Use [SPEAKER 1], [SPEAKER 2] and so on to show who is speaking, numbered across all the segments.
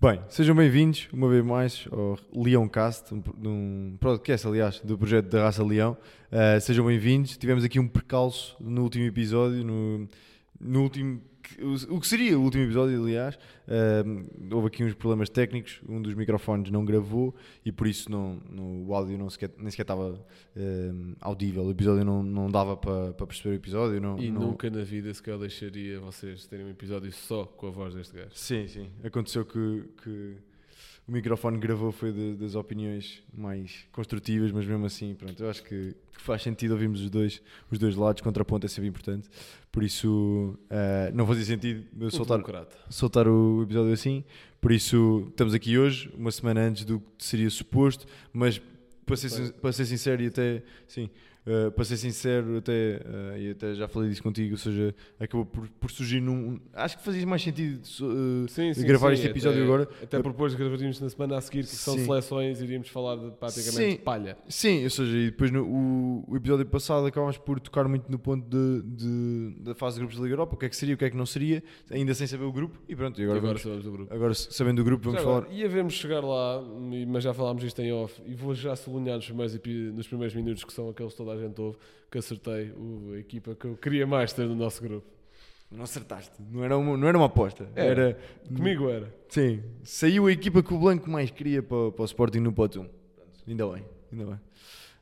[SPEAKER 1] Bem, sejam bem-vindos uma vez mais ao Leoncast, um, um podcast, aliás, do projeto da Raça Leão. Uh, sejam bem-vindos. Tivemos aqui um percalço no último episódio, no, no último o que seria o último episódio, aliás, uh, houve aqui uns problemas técnicos, um dos microfones não gravou e por isso não, o áudio não sequer, nem sequer estava uh, audível, o episódio não, não dava para, para perceber o episódio. Não,
[SPEAKER 2] e
[SPEAKER 1] não...
[SPEAKER 2] nunca na vida sequer deixaria vocês terem um episódio só com a voz deste gajo.
[SPEAKER 1] Sim, sim. Aconteceu que, que o microfone gravou foi de, das opiniões mais construtivas, mas mesmo assim, pronto, eu acho que, que, faz sentido ouvirmos os dois, os dois lados, contraponto é sempre importante, por isso uh, não fazia sentido soltar, soltar o episódio assim, por isso estamos aqui hoje, uma semana antes do que seria suposto, mas para ser, para ser sincero e até, sim, Uh, para ser sincero, até, uh, e até já falei disso contigo, ou seja, acabou por, por surgir num. Acho que fazia mais sentido uh, sim, sim, gravar sim, este episódio
[SPEAKER 2] até,
[SPEAKER 1] agora.
[SPEAKER 2] Até propôs gravaríamos na semana a seguir, que são seleções, iríamos falar de praticamente de palha.
[SPEAKER 1] Sim, ou seja, e depois no o, o episódio passado acabámos por tocar muito no ponto de, de, da fase de grupos da Liga Europa, o que é que seria, o que é que não seria, ainda sem saber o grupo, e pronto, e agora,
[SPEAKER 2] agora
[SPEAKER 1] vamos,
[SPEAKER 2] sabemos do grupo.
[SPEAKER 1] Agora sabendo do grupo, vamos já falar.
[SPEAKER 2] Agora, e havemos chegar lá, mas já falámos isto em off, e vou já sublinhar nos primeiros, nos primeiros minutos, que são aqueles que toda a gente ouve que acertei o, a equipa que eu queria mais ter no nosso grupo.
[SPEAKER 1] Não acertaste, não era uma, não era uma aposta. Era,
[SPEAKER 2] era, Comigo era.
[SPEAKER 1] Sim, saiu a equipa que o Blanco mais queria para, para o Sporting no pote 1. Ainda bem, ainda bem.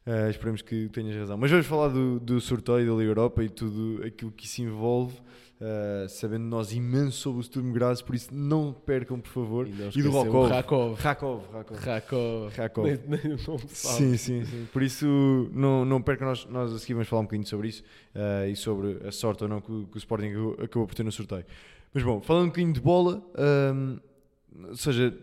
[SPEAKER 1] Uh, esperemos que tenhas razão. Mas vamos falar do, do sorteio da Liga Europa e tudo aquilo que isso envolve. Uh, sabendo nós imenso sobre o Sturm Graz, por isso não percam, por favor.
[SPEAKER 2] E, e do Rakov. Rakov.
[SPEAKER 1] Rakov. Rakov.
[SPEAKER 2] Rakov.
[SPEAKER 1] Rakov.
[SPEAKER 2] Nem, nem o nome
[SPEAKER 1] sim, sim, sim. Por isso não, não percam, nós, nós a seguir vamos falar um bocadinho sobre isso uh, e sobre a sorte ou não que, que, o Sporting acabou por ter no sorteio. Mas bom, falando um bocadinho de bola, um, ou seja,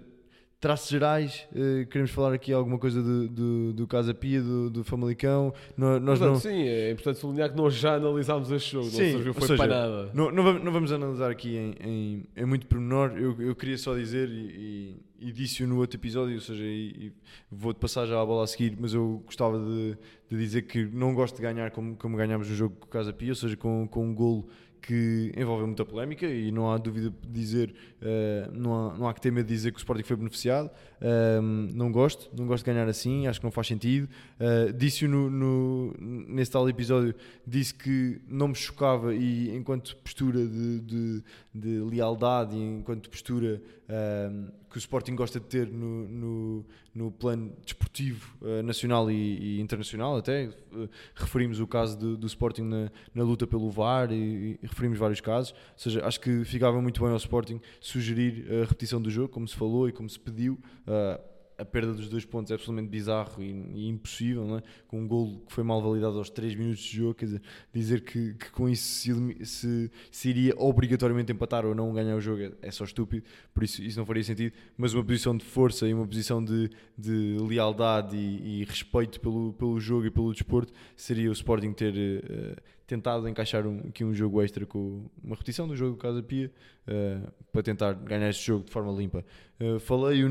[SPEAKER 1] traços gerais, uh, queremos falar aqui alguma coisa do, do, do Casa Pia, do, do Famalicão.
[SPEAKER 2] Nós Portanto, não... Sim, é importante sublinhar que nós já analisámos este jogo, sim, não serviu foi seja, para nada.
[SPEAKER 1] Não, não, vamos, não vamos analisar aqui em, em, em muito pormenor, eu, eu queria só dizer, e, e, e disse-o no outro episódio, ou seja, e, e vou-te passar já a bola a seguir, mas eu gostava de, de dizer que não gosto de ganhar como, como ganhámos no jogo com o Casa Pia, ou seja, com, com um golo que envolveu muita polémica e não há dúvida de dizer, uh, não, há, não há que ter medo de dizer que o Sporting foi beneficiado. Um, não gosto, não gosto de ganhar assim, acho que não faz sentido. Uh, Disse-o no, no, nesse tal episódio, disse que não me chocava e enquanto postura de, de, de lealdade enquanto postura um, que o Sporting gosta de ter no, no, no plano desportivo uh, nacional e, e, internacional até, uh, referimos o caso do, do Sporting na, na, luta pelo VAR e, e, referimos vários casos, ou seja, acho que ficava muito bem ao Sporting sugerir a repetição do jogo, como se falou e como se pediu, Uh, a perda dos dois pontos é absolutamente bizarro e, e impossível, é? com um gol que foi mal validado aos 3 minutos de jogo, quer dizer, dizer que, que com isso se, se, se, iria obrigatoriamente empatar ou não ganhar o jogo é, é, só estúpido, por isso isso não faria sentido, mas uma posição de força e uma posição de, de lealdade e, e respeito pelo, pelo jogo e pelo desporto seria o Sporting ter uh, tentado encaixar um, aqui um jogo extra com uma repetição do jogo do Casa Pia uh, para tentar ganhar este jogo de forma limpa. Uh, Falei-o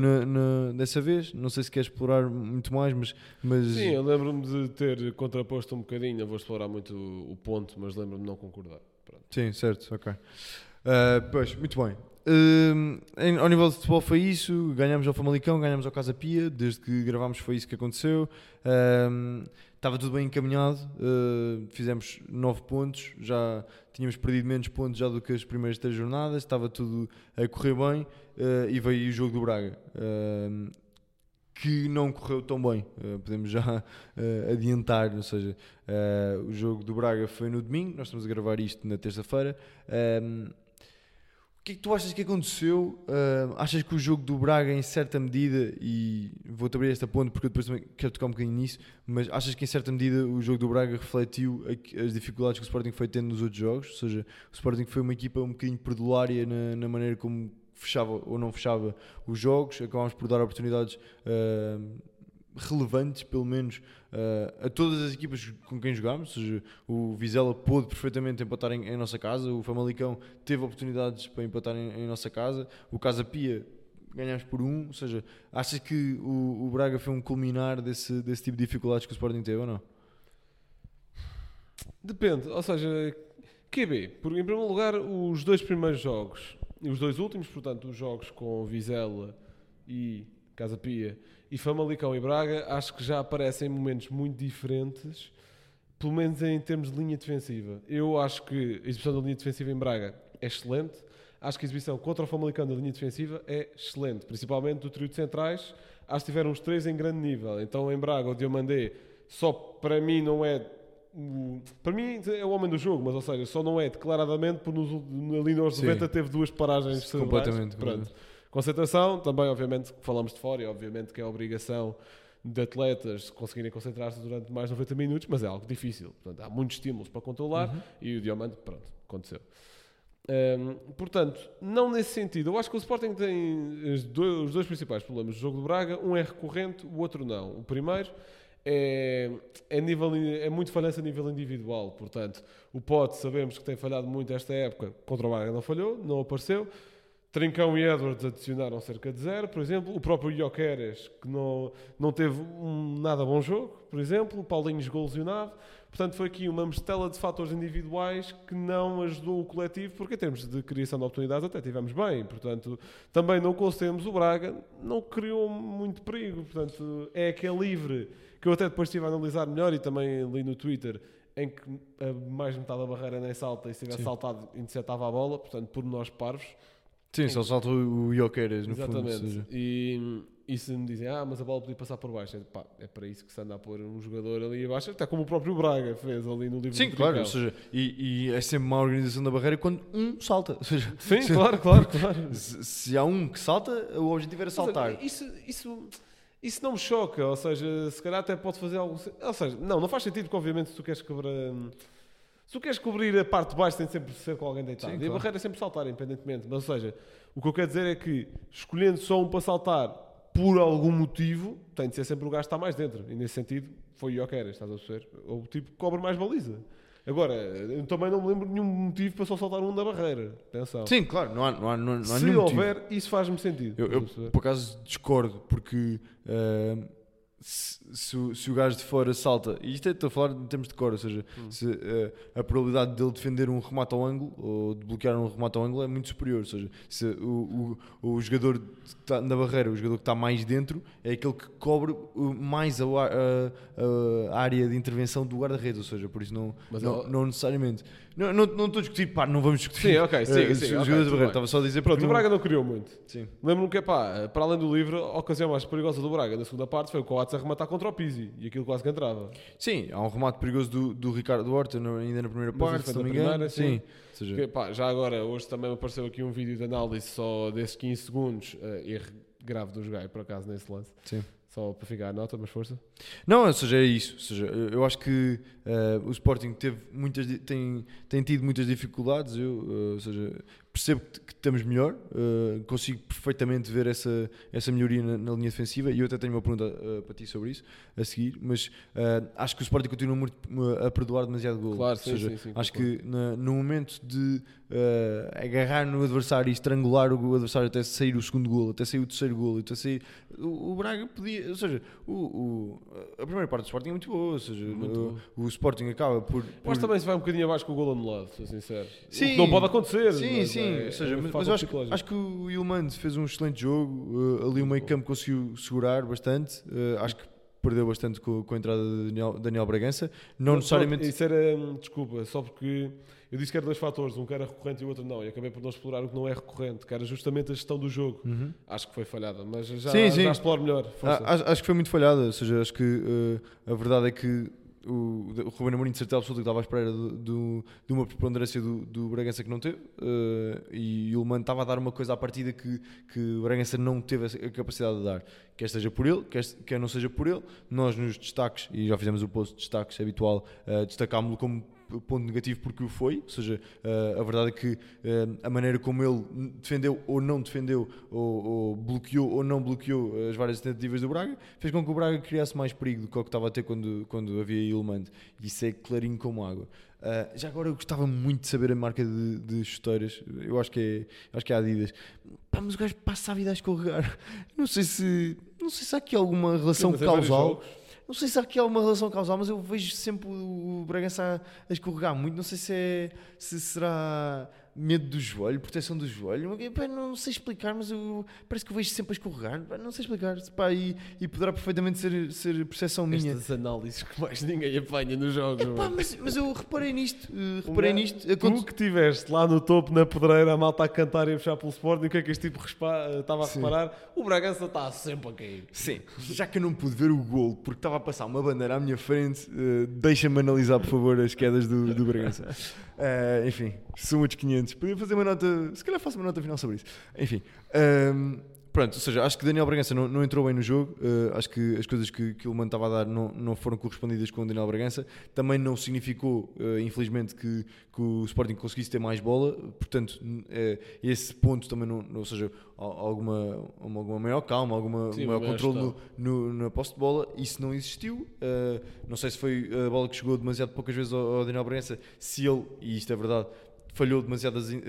[SPEAKER 1] dessa vez, não sei se quer explorar muito mais, mas. mas...
[SPEAKER 2] Sim, eu lembro-me de ter contraposto um bocadinho, não vou explorar muito o, ponto, mas lembro-me de não concordar. Pronto.
[SPEAKER 1] Sim, certo, ok. Uh, pois, muito bem. Uh, em, ao nível de futebol foi isso, ganhámos ao Famalicão, ganhámos ao Casa Pia, desde que gravámos foi isso que aconteceu. Uh, estava tudo bem encaminhado, uh, fizemos 9 pontos, já tínhamos perdido menos pontos já do que as primeiras três jornadas, estava tudo a correr bem uh, e veio o jogo do Braga. Uh, que não correu tão bem, podemos já adiantar, ou seja, o jogo do Braga foi no domingo, nós estamos a gravar isto na terça-feira, o que é que tu achas que aconteceu? Uh, achas que o jogo do Braga, em certa medida, e vou-te abrir esta ponte porque eu depois também quero tocar um bocadinho nisso, mas achas que em certa medida o jogo do Braga refletiu as dificuldades que o Sporting foi tendo nos outros jogos? Ou seja, o Sporting foi uma equipa um bocadinho perdulária na, na maneira como fechava ou não fechava os jogos, acabámos por dar oportunidades. Uh, relevantes, pelo menos, uh, a todas as equipas com quem jogámos. Seja, o Vizela pôde perfeitamente empatar em, em, nossa casa, o Famalicão teve oportunidades para empatar em, em nossa casa, o Casa Pia ganhámos por um. Ou seja, achas que o, o, Braga foi um culminar desse, desse tipo de dificuldades que o Sporting teve ou não?
[SPEAKER 2] Depende, ou seja, QB, porque em primeiro lugar, os dois primeiros jogos os dois últimos, portanto, os jogos com Vizela e Casa Pia e Famalicão e Braga, acho que já aparecem momentos muito diferentes, pelo menos em termos de linha defensiva. Eu acho que a exibição da linha defensiva em Braga é excelente. Acho que a exibição contra o Famalicão da linha defensiva é excelente, principalmente do trio de centrais. Acho que tiveram os três em grande nível. Então, em Braga, o Diomandé só para mim não é para mim é o homem do jogo, mas ou seja, só não é declaradamente porque nos, ali nos
[SPEAKER 1] Sim.
[SPEAKER 2] 90 teve duas paragens.
[SPEAKER 1] Completamente,
[SPEAKER 2] Pronto.
[SPEAKER 1] completamente.
[SPEAKER 2] Concentração, também obviamente falamos de fora e obviamente que é a obrigação de atletas conseguirem concentrar-se durante mais de 90 minutos, mas é algo difícil. Portanto, há muitos estímulos para controlar
[SPEAKER 1] Uhum.
[SPEAKER 2] e o Diamante, pronto, aconteceu. Hum, portanto, não nesse sentido. Eu acho que o Sporting tem os dois, os dois principais problemas do jogo de Braga. Um é recorrente, o outro não. O primeiro é, é, nível, é muito falhança a nível individual. Portanto, o Pote sabemos que tem falhado muito esta época. Contra o Braga não falhou, não apareceu. Trincão e Edwards adicionaram cerca de zero, por exemplo. O próprio Ioqueres, que não, não teve um nada bom jogo, por exemplo. O Paulinho jogou lesionado. Portanto, foi aqui uma mistela de fatores individuais que não ajudou o coletivo, porque em termos de criação de oportunidades até tivemos bem. Portanto, também não conseguimos. O Braga não criou muito perigo. Portanto, é aquele livre que eu até depois estive a analisar melhor e também li no Twitter em que a mais metade da barreira nem salta e se tivesse
[SPEAKER 1] Sim.
[SPEAKER 2] saltado interceptava a bola, portanto, por nós parvos.
[SPEAKER 1] Sim, só salta o Ioqueres, no fundo.
[SPEAKER 2] Exatamente.
[SPEAKER 1] seja.
[SPEAKER 2] E, e se me dizem, ah, mas a bola podia passar por baixo, é, pá, é para isso que se anda a pôr um jogador ali abaixo, até como o próprio Braga fez ali no livro
[SPEAKER 1] Sim,
[SPEAKER 2] do
[SPEAKER 1] claro, ou seja, e, e é sempre uma organização da barreira quando um salta. Ou seja,
[SPEAKER 2] Sim, claro, claro, claro.
[SPEAKER 1] se, se há um que salta, o objetivo era saltar.
[SPEAKER 2] Seja, Isso, isso, isso não me choca, ou seja, se calhar até pode fazer algo. Ou seja, não, não faz sentido porque, obviamente, se tu queres cobrir. Se tu queres cobrir a parte de baixo, tem sempre de ser com alguém deitado.
[SPEAKER 1] Sim,
[SPEAKER 2] e
[SPEAKER 1] claro.
[SPEAKER 2] a barreira é sempre saltar, independentemente. Mas, ou seja, o que eu quero dizer é que, escolhendo só um para saltar por algum motivo, tem de ser sempre o gajo que está mais dentro. E nesse sentido, foi o Ioqueras, estás a perceber? Ou o tipo que cobra mais baliza. Agora, eu também não me lembro de nenhum motivo para só saltar um da barreira. Atenção.
[SPEAKER 1] Sim, claro, não há, não há, não há,
[SPEAKER 2] Se
[SPEAKER 1] nenhum motivo.
[SPEAKER 2] houver, isso faz-me sentido.
[SPEAKER 1] Eu, eu, por acaso discordo, porque ah, se, se o- se o gajo de fora salta, e isto é, estou a falar em termos de cor, ou seja,
[SPEAKER 2] Hum.
[SPEAKER 1] se, ah, a probabilidade dele defender um remate ao ângulo ou de bloquear um remate ao ângulo é muito superior. Ou seja, se o, o, o jogador está na barreira, o jogador que está mais dentro, é aquele que cobre uh, mais a, a- a- área de intervenção do guarda-redes, ou seja, por isso não, não,
[SPEAKER 2] ela-
[SPEAKER 1] não necessariamente. Não, não, não estou a discutir, pá, não vamos discutir.
[SPEAKER 2] Sim, ok, sim,
[SPEAKER 1] eh,
[SPEAKER 2] sim,
[SPEAKER 1] os
[SPEAKER 2] ok,
[SPEAKER 1] jogadores
[SPEAKER 2] tudo
[SPEAKER 1] da barreira,
[SPEAKER 2] bem.
[SPEAKER 1] estava só a dizer
[SPEAKER 2] Pronto, o Braga não criou muito.
[SPEAKER 1] Sim.
[SPEAKER 2] Lembro-me que, pá, para além do livro, a ocasião mais perigosa do Braga na segunda parte foi o Coates a rematar contra o Pizzi e aquilo quase que entrava.
[SPEAKER 1] Sim, há um remate perigoso do, do Ricardo Horta ainda na primeira parte, se não
[SPEAKER 2] na
[SPEAKER 1] me engano.
[SPEAKER 2] primeira, sim.
[SPEAKER 1] sim. Ou seja,
[SPEAKER 2] Porque, pá, já agora, hoje também me apareceu aqui um vídeo de análise só desses 15 segundos, eh, erro grave do Jogai, por acaso, nesse lance.
[SPEAKER 1] sim.
[SPEAKER 2] Só para ficar a nota, mas força.
[SPEAKER 1] Não, ou seja, é isso. Ou seja, eu acho que eh, o Sporting teve muitas, tem, tem tido muitas dificuldades. Eu, eh, ou seja, percebo que, estamos melhor, eh, consigo perfeitamente ver essa, essa melhoria na, na linha defensiva e eu até tenho uma pergunta eh, para ti sobre isso a seguir. Mas eh, acho que o Sporting continua muito a perdoar demasiado gol.
[SPEAKER 2] Claro, sim,
[SPEAKER 1] seja,
[SPEAKER 2] sim, sim,
[SPEAKER 1] acho
[SPEAKER 2] concordo.
[SPEAKER 1] que na- no momento de agarrar no adversário e estrangular o adversário até sair o segundo gol, até sair o terceiro gol, até sair. O, o Braga podia. Ou seja, o, o- a primeira parte do Sporting é muito boa. Ou seja, o, o Sporting acaba por. Por-
[SPEAKER 2] também se vai um bocadinho abaixo com o gol anulado, sou sincero.
[SPEAKER 1] Sim.
[SPEAKER 2] não pode acontecer.
[SPEAKER 1] Sim,
[SPEAKER 2] mas
[SPEAKER 1] sim.
[SPEAKER 2] É-
[SPEAKER 1] ou seja,
[SPEAKER 2] é
[SPEAKER 1] mas, mas eu acho, acho que o Ilmand fez um excelente jogo. eh, ali o meio campo conseguiu segurar bastante. eh, acho que perdeu bastante com, com a entrada de Daniel, Daniel Bragança. Não
[SPEAKER 2] Mas,
[SPEAKER 1] necessariamente.
[SPEAKER 2] Isso era, hum, desculpa, só porque eu disse que eram dois fatores, um que era recorrente e o outro não, e acabei por não explorar o que não é recorrente, que era justamente a gestão do jogo.
[SPEAKER 1] Uhum.
[SPEAKER 2] Acho que foi falhada, mas já,
[SPEAKER 1] Sim, sim.
[SPEAKER 2] já exploro melhor.
[SPEAKER 1] Ah, acho, acho que foi muito falhada, ou seja, acho que eh, a verdade é que o, o Ruben Amorim de certeza absoluta que estava à espera do, do- de uma preponderância do, do Bragança que não teve eh, e o Mano estava a dar uma coisa à partida que, que o Bragança não teve a capacidade de dar, quer seja por ele, quer, quer não seja por ele, nós nos destaques, e já fizemos o post de destaques habitual, eh, destacámos-lo como ponto negativo porque o foi, ou seja, eh, a verdade é que eh, a maneira como ele defendeu ou não defendeu, ou, ou bloqueou ou não bloqueou as várias tentativas do Braga, fez com que o Braga criasse mais perigo do que o que estava a ter quando, quando havia Ilmand. Isso é clarinho como água. Ah, já agora eu gostava muito de saber a marca de, de chuteiras, eu acho que é, acho que é Adidas. Pá, mas o gajo passa a vida a escorregar. Não sei se, não sei se há aqui alguma relação
[SPEAKER 2] Sim, vários
[SPEAKER 1] causal. Não sei se há aqui alguma relação causal, mas eu vejo sempre o Bragança a escorregar muito. Não sei se, é, se será medo do joelho, proteção do joelho. Pá, não sei explicar, mas eu, parece que eu vejo sempre a escorregar. Pá, não sei explicar. Pá, e, e poderá perfeitamente ser, ser percepção minha.
[SPEAKER 2] Estas análises que mais ninguém apanha nos jogos.
[SPEAKER 1] Epá, mas, mas eu reparei nisto. eh, reparei
[SPEAKER 2] Um
[SPEAKER 1] nisto.
[SPEAKER 2] Tu que estiveste lá no topo, na pedreira, a malta a cantar e a puxar pelo Sporting, o que é que este tipo respa- estava a
[SPEAKER 1] Sim.
[SPEAKER 2] reparar? O Bragança está sempre a cair.
[SPEAKER 1] Sim, já que eu não pude ver o gol porque estava a passar uma bandeira à minha frente, eh, deixa-me analisar, por favor, as quedas do, do Bragança. Eh, enfim, são outros 500. Podia fazer uma nota, se calhar faço uma nota final sobre isso. Enfim, ehm, pronto, ou seja, acho que Daniel Bragança não, não entrou bem no jogo. eh, acho que as coisas que, que o Mano estava a dar não, não foram correspondidas com o Daniel Bragança. Também não significou, eh, infelizmente, que, que o Sporting conseguisse ter mais bola. Portanto, eh, esse ponto também não, ou seja, al- alguma, alguma maior calma, alguma
[SPEAKER 2] Sim,
[SPEAKER 1] maior controle no, no- na posse de bola, isso não existiu. Uh, não sei se foi a bola que chegou demasiado poucas vezes ao, ao Daniel Bragança, se ele, e isto é verdade, falhou demasiadas uh,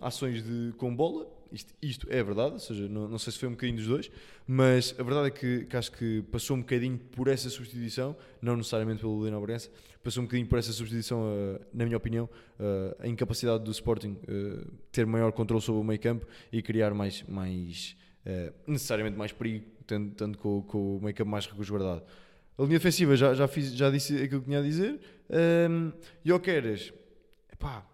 [SPEAKER 1] ações de, com bola. Isto, isto é verdade, ou seja, não, não sei se foi um bocadinho dos dois, mas a verdade é que, que acho que passou um bocadinho por essa substituição, não necessariamente pelo Daniel Bragança, passou um bocadinho por essa substituição, uh, na minha opinião, uh, a incapacidade do Sporting uh, ter maior controle sobre o meio campo e criar mais, mais necessariamente mais perigo, tendo, tanto com, com o meio campo mais resguardado. A linha defensiva já, já, fiz, já disse aquilo que tinha a dizer. Um, Jokeres, epá,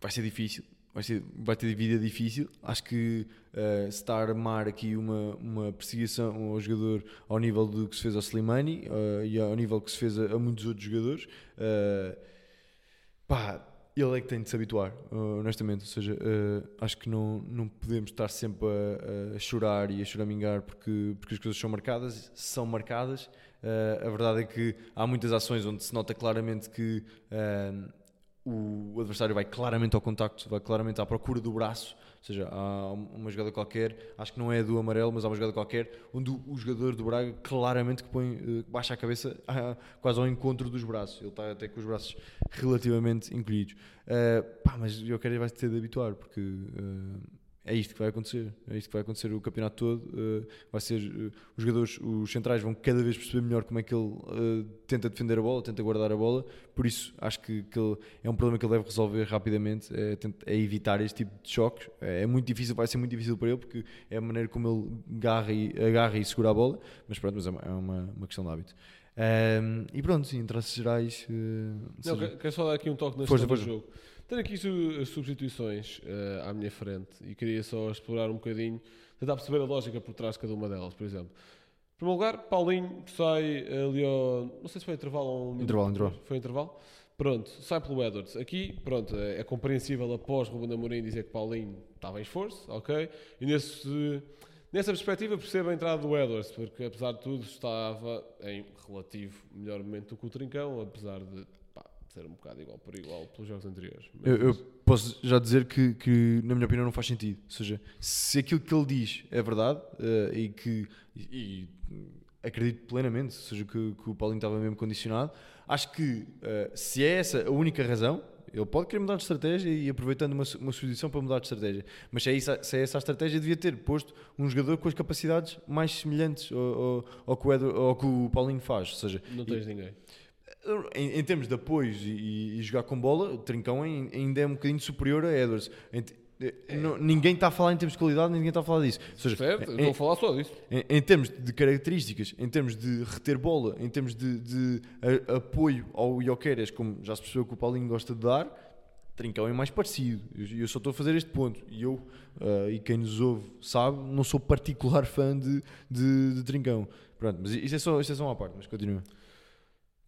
[SPEAKER 1] vai ser difícil. Vai, ser, vai ter vida difícil. Acho que uh, se está a armar aqui uma, uma perseguição ao jogador ao nível do que se fez ao Slimani uh, e ao nível que se fez a, a muitos outros jogadores. Uh, pá, ele é que tem de se habituar, honestamente. Ou seja, acho que não, não podemos estar sempre a, a chorar e a choramingar porque, porque as coisas são marcadas, são marcadas. A verdade é que há muitas ações onde se nota claramente que o adversário vai claramente ao contacto, vai claramente à procura do braço. Ou seja, há uma jogada qualquer, acho que não é do amarelo, mas há uma jogada qualquer onde o, jogador do Braga claramente que põe, uh, baixa a cabeça ah, quase ao encontro dos braços. Ele está até com os braços relativamente encolhidos. Uh, pá, mas eu quero vai ter de habituar porque uh, é isto que vai acontecer. É isto que vai acontecer o campeonato todo. Uh, vai ser uh, os jogadores, os centrais vão cada vez perceber melhor como é que ele uh, tenta defender a bola, tenta guardar a bola. Por isso acho que, que ele, é um problema que ele deve resolver rapidamente. É, é evitar este tipo de choques. É, é muito difícil, vai ser muito difícil para ele porque é a maneira como ele agarra e, agarra e segura a bola. Mas pronto, mas é uma, é uma, questão de hábito. Um, e pronto, sim, em traços gerais. uh,
[SPEAKER 2] Não,
[SPEAKER 1] seja-
[SPEAKER 2] quero, só dar aqui um toque na
[SPEAKER 1] Força,
[SPEAKER 2] do jogo. Tenho aqui as substituições eh, à minha frente e queria só explorar um bocadinho, tentar perceber a lógica por trás de cada uma delas, por exemplo. Em primeiro lugar, Paulinho sai ali ao. Não sei se foi intervalo ou um minuto
[SPEAKER 1] Intervalo,
[SPEAKER 2] depois.
[SPEAKER 1] intervalo.
[SPEAKER 2] Foi intervalo. Pronto, sai pelo Edwards. Aqui, pronto, é, é compreensível após Ruben Amorim dizer que Paulinho estava em esforço, ok? E nesse, nessa perspectiva percebo a entrada do Edwards, porque apesar de tudo estava em relativo melhor momento do que o Trincão, apesar de ser um bocado igual por igual pelos jogos anteriores.
[SPEAKER 1] Eu, eu posso já dizer que, que, na minha opinião, não faz sentido. Ou seja, se aquilo que ele diz é verdade eh, e que e, e acredito plenamente, ou seja, que, que o Paulinho estava mesmo condicionado, acho que eh, se é essa a única razão, ele pode querer mudar de estratégia e aproveitando uma, uma substituição para mudar de estratégia. Mas se é, isso, se é essa a estratégia, devia ter posto um jogador com as capacidades mais semelhantes ao, ao, ao que, o ao que o Paulinho faz. Ou seja,
[SPEAKER 2] não tens ninguém.
[SPEAKER 1] Em, em termos de apoios e, e- jogar com bola, o Trincão ain- ainda é um bocadinho superior a Edwards. Eh, não- ninguém está a falar em termos de qualidade, ninguém está a falar disso. Ou seja,
[SPEAKER 2] Certo?
[SPEAKER 1] em-
[SPEAKER 2] Estou a falar só disso.
[SPEAKER 1] em, em termos de características, em termos de reter bola, em termos de, de a- apoio ao Ioqueres, como já se percebeu que o Paulinho gosta de dar, Trincão é mais parecido. Eu, eu só estou a fazer este ponto. E eu, ah, e quem nos ouve sabe, não sou particular fã de, de, de Trincão. Pronto, mas isto é só, isto é só uma parte, mas continua.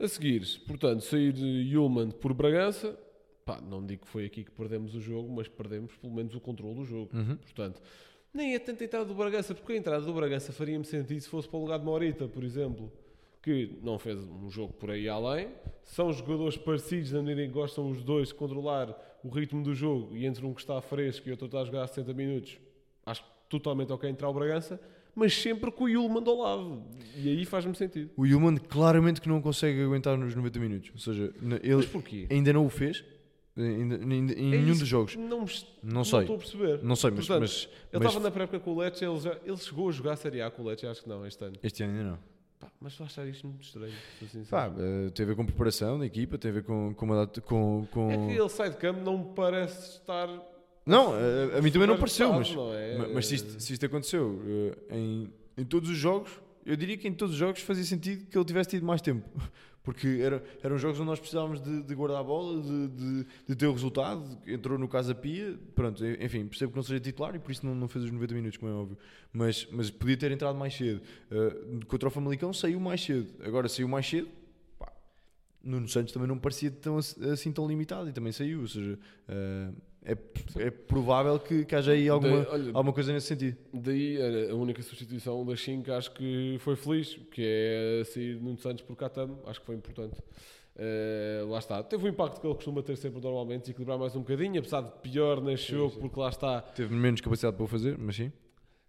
[SPEAKER 2] A seguir, portanto, sair de Yulman por Bragança. Pá, não digo que foi aqui que perdemos o jogo, mas perdemos pelo menos o controle do jogo.
[SPEAKER 1] Uhum.
[SPEAKER 2] Portanto, nem é tanto a entrada do Bragança, porque a entrada do Bragança faria-me sentido se fosse para o lugar de Morita, por exemplo, que não fez um jogo por aí além. São jogadores parecidos na maneira em que gostam os dois de controlar o ritmo do jogo e entre um que está fresco e outro está a jogar 60 minutos, acho totalmente ok entrar o Bragança, mas sempre com o Yulman ao lado. E aí faz-me sentido.
[SPEAKER 1] O Human claramente que não consegue aguentar nos 90 minutos. Ou seja, ele ainda não o fez ainda- ainda- em
[SPEAKER 2] É
[SPEAKER 1] nenhum dos jogos.
[SPEAKER 2] Não,
[SPEAKER 1] Não sei.
[SPEAKER 2] estou a perceber.
[SPEAKER 1] Não sei, mas,
[SPEAKER 2] Portanto,
[SPEAKER 1] mas-
[SPEAKER 2] Ele estava na pré-época com o Lecce, ele, já- ele chegou a jogar a Série A com o Lecce, acho que não, este ano.
[SPEAKER 1] este ano ainda não.
[SPEAKER 2] Pá, mas estou a achar isto muito estranho.
[SPEAKER 1] Pá, eh, tem a ver com preparação da equipa, tem a ver com, com, uma com, com...
[SPEAKER 2] É que ele sai de campo, não me parece estar.
[SPEAKER 1] Não, eh, a, mim também não pareceu, mas,
[SPEAKER 2] é?
[SPEAKER 1] ma- mas se, isto, se isto aconteceu eh, em, em todos os jogos, eu diria que em todos os jogos fazia sentido que ele tivesse tido mais tempo. Porque era, eram jogos onde nós precisávamos de, de guardar a bola, de, de, de ter o resultado. Entrou no caso a Pia, pronto, enfim, percebo que não seja titular e por isso não, não fez os 90 minutos, como é óbvio. Mas, mas podia ter entrado mais cedo. Eh, contra o Famalicão saiu mais cedo. Agora saiu mais cedo, pá, Nuno Santos também não parecia tão, assim tão limitado e também saiu. Ou seja, eh, é, é provável que, que haja aí alguma,
[SPEAKER 2] Da- olha,
[SPEAKER 1] alguma coisa nesse sentido.
[SPEAKER 2] Daí a, única substituição das 5 acho que foi feliz, que é sair Nuno Santos por Catano, acho que foi importante. Eh, lá está, teve o impacto que ele costuma ter sempre normalmente, desequilibrar mais um bocadinho, apesar de pior neste jogo, porque lá está.
[SPEAKER 1] Teve menos capacidade para o fazer, mas sim.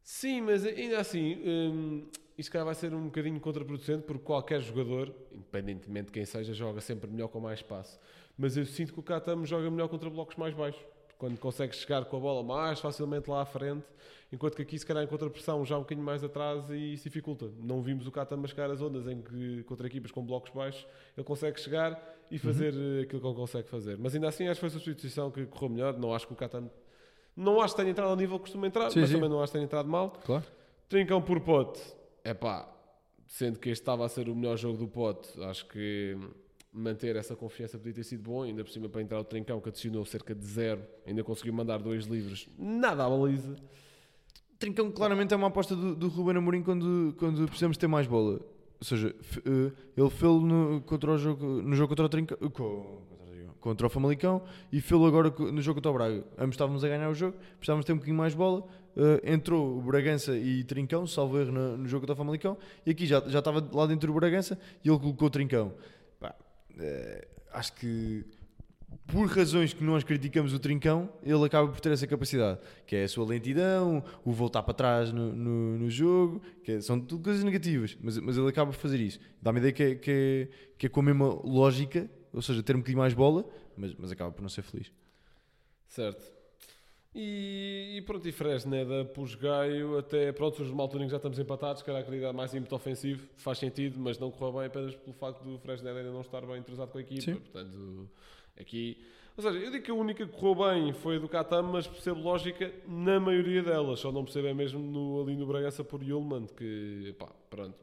[SPEAKER 2] Sim, mas ainda assim, hum, isto calhar vai ser um bocadinho contraproducente, porque qualquer jogador, independentemente de quem seja, joga sempre melhor com mais espaço. Mas eu sinto que o Catamo joga melhor contra blocos mais baixos. Quando consegue chegar com a bola mais facilmente lá à frente, enquanto que aqui se calhar encontra pressão já um bocadinho mais atrás e isso dificulta. Não vimos o Catamo chegar às ondas em que contra equipas com blocos baixos ele consegue chegar e fazer eh, aquilo que ele consegue fazer. Mas ainda assim acho que foi a substituição que correu melhor. Não acho que o Catamo não acho que tenha entrado ao nível que costuma entrar,
[SPEAKER 1] Sim,
[SPEAKER 2] mas
[SPEAKER 1] sim.
[SPEAKER 2] também não acho que tenha entrado mal.
[SPEAKER 1] Claro.
[SPEAKER 2] Trincão por pote, é pá, sendo que este estava a ser o melhor jogo do pote, acho que manter essa confiança podia ter sido bom, ainda por cima para entrar o Trincão que adicionou cerca de zero, ainda conseguiu mandar dois livros, nada à baliza.
[SPEAKER 1] Trincão claramente é uma aposta do, do Ruben Amorim quando, quando precisamos ter mais bola. Ou seja, eh, ele fez no, contra o jogo, no jogo contra o Trincão, co- contra, o- Famalicão e fez agora no jogo contra o Braga. Ambos estávamos a ganhar o jogo, precisávamos ter um bocadinho mais bola. eh, entrou o Bragança e Trincão, salvo erro no, no jogo contra o Famalicão, e aqui já, já estava lá dentro o Bragança e ele colocou Trincão. Eh, acho que por razões que nós criticamos o Trincão, ele acaba por ter essa capacidade, que é a sua lentidão, o voltar para trás no, no, no jogo, que é- são tudo coisas negativas, mas, mas ele acaba por fazer isso. Dá-me a ideia que é, que, é, que é com a mesma lógica, ou seja, ter um bocadinho mais bola, mas, mas acaba por não ser feliz.
[SPEAKER 2] Certo. E, e pronto, e Fresneda pus Gaio até, pronto, surge uma altura em que já estamos empatados, queria dar mais ímpeto ofensivo, faz sentido, mas não correu bem apenas pelo facto do Fresneda ainda não estar bem entrosado com a equipa,
[SPEAKER 1] Sim.
[SPEAKER 2] portanto, aqui... Ou seja, eu digo que a única que correu bem foi a do Catam, mas percebo lógica na maioria delas, só não percebo é mesmo no, ali no Bragança por Yulman, que, pá, pronto,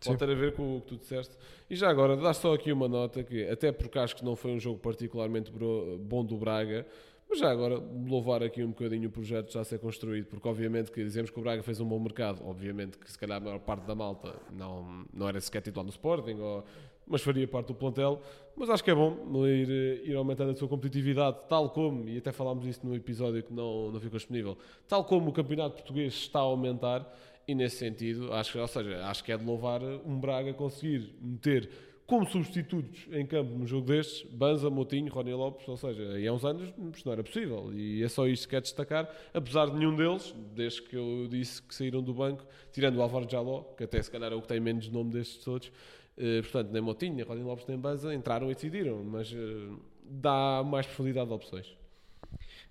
[SPEAKER 1] Sim.
[SPEAKER 2] Pode ter a ver com o que tu disseste. E já agora, dá só aqui uma nota que, até porque acho que não foi um jogo particularmente bom do Braga, mas já agora louvar aqui um bocadinho o projeto já a ser construído, porque obviamente que dizemos que o Braga fez um bom mercado, obviamente que se calhar a maior parte da malta não, não era sequer titular no Sporting, ou- mas faria parte do plantel. Mas acho que é bom ir, eh, ir aumentando a sua competitividade, tal como, e até falámos isso no episódio que não, não ficou disponível, tal como o campeonato português está a aumentar, e nesse sentido, acho ou seja, acho que é de louvar um Braga conseguir meter como substitutos em campo num jogo destes, Banza, Motinho, Rony Lopes, ou seja, há uns anos isto não era possível. E é só isto que quero destacar, apesar de nenhum deles, desde que eu disse que saíram do banco, tirando o Álvaro Jaló, que até se calhar é o que tem menos nome destes todos, eh, portanto, nem Motinho, nem Rony Lopes, nem Banza entraram e decidiram, mas eh, dá mais profundidade de opções.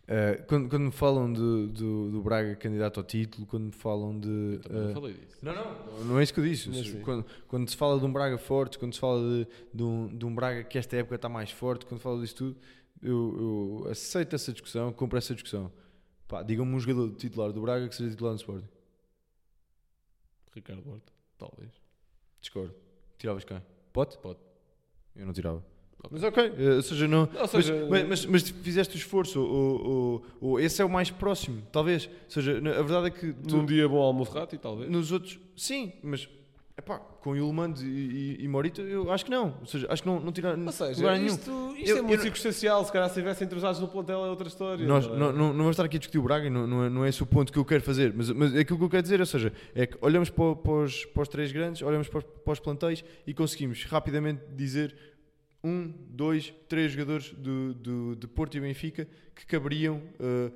[SPEAKER 1] Uh, quando, quando me falam de, do, do Braga candidato ao título, quando me falam de.
[SPEAKER 2] Também não
[SPEAKER 1] uh,
[SPEAKER 2] falei disso.
[SPEAKER 1] Não, não, não é isso que eu disse. Seja. Quando, quando se fala de um Braga forte, quando se fala de, de, um, de um Braga que esta época está mais forte, quando se fala disso tudo, eu, eu aceito essa discussão, compro essa discussão. Pá, digam-me um jogador titular do Braga que seja titular no Sporting.
[SPEAKER 2] Ricardo Horta, talvez.
[SPEAKER 1] Discordo. Tiravas quem? Pote?
[SPEAKER 2] Pode.
[SPEAKER 1] Eu não tirava. Mas ok, eh, ou seja, não,
[SPEAKER 2] Ou seja,
[SPEAKER 1] mas, mas, mas fizeste o esforço, ou, ou, ou esse é o mais próximo, talvez. Ou seja, a verdade é que tu-
[SPEAKER 2] Num dia bom ao Mufrati, talvez.
[SPEAKER 1] nos outros, sim, mas epá, com Ilmand e, e, e Morita, eu acho que não. Ou seja, acho que não, não tira
[SPEAKER 2] Ou seja,
[SPEAKER 1] lugar nenhum.
[SPEAKER 2] isto, isto
[SPEAKER 1] Eu-
[SPEAKER 2] é muito circunstancial. Se calhar se estivessem entrosados no plantel é outra história.
[SPEAKER 1] Nós
[SPEAKER 2] não é?
[SPEAKER 1] não, não, vamos estar aqui a discutir o Braga, e não, não, é, não é esse o ponto que eu quero fazer, mas, mas aquilo que eu quero dizer, ou seja, é que olhamos para, para os, para os três grandes, olhamos para os, para os plantéis e conseguimos rapidamente dizer um, dois, três jogadores do, do, de Porto e Benfica que caberiam, eh,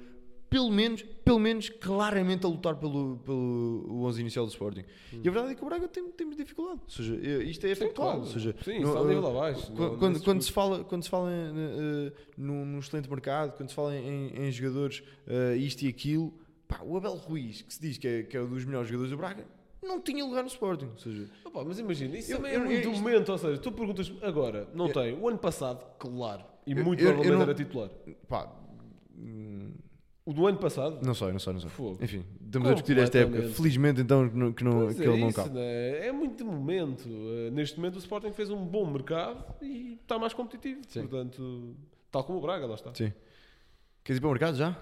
[SPEAKER 1] pelo menos, pelo menos claramente a lutar pelo, pelo o 11 inicial do Sporting. E a verdade é que o Braga tem, temos dificuldade, ou seja, eh, isto é factual,
[SPEAKER 2] claro.
[SPEAKER 1] ou seja,
[SPEAKER 2] Sim, está nível
[SPEAKER 1] eh,
[SPEAKER 2] abaixo.
[SPEAKER 1] Quando, quando, se fala, quando se fala eh, num, num excelente mercado, quando se fala em, em jogadores eh, isto e aquilo, pá, o Abel Ruiz, que se diz que é, que é um dos melhores jogadores do Braga, não tinha lugar no Sporting. Ou seja,
[SPEAKER 2] Opa, mas imagina, isso
[SPEAKER 1] Eu-
[SPEAKER 2] também
[SPEAKER 1] eu-
[SPEAKER 2] é muito
[SPEAKER 1] eu- isto-
[SPEAKER 2] momento, ou seja, tu perguntas agora, não tem. O ano passado, claro, e
[SPEAKER 1] Eu-
[SPEAKER 2] muito
[SPEAKER 1] eu- eu
[SPEAKER 2] provavelmente
[SPEAKER 1] não-
[SPEAKER 2] era titular.
[SPEAKER 1] pá, hum,
[SPEAKER 2] O do ano passado?
[SPEAKER 1] não sei, não sei, não sei.
[SPEAKER 2] Fogo.
[SPEAKER 1] Enfim, estamos a discutir esta época. Felizmente, então, que, não- que, não,
[SPEAKER 2] Pois
[SPEAKER 1] que
[SPEAKER 2] é
[SPEAKER 1] ele não
[SPEAKER 2] isso,
[SPEAKER 1] cabe.
[SPEAKER 2] né? É muito momento. Uh, neste momento o Sporting fez um bom mercado e está mais competitivo.
[SPEAKER 1] Sim.
[SPEAKER 2] Portanto, tal como o Braga, lá está.
[SPEAKER 1] Sim. Queres ir para o mercado já?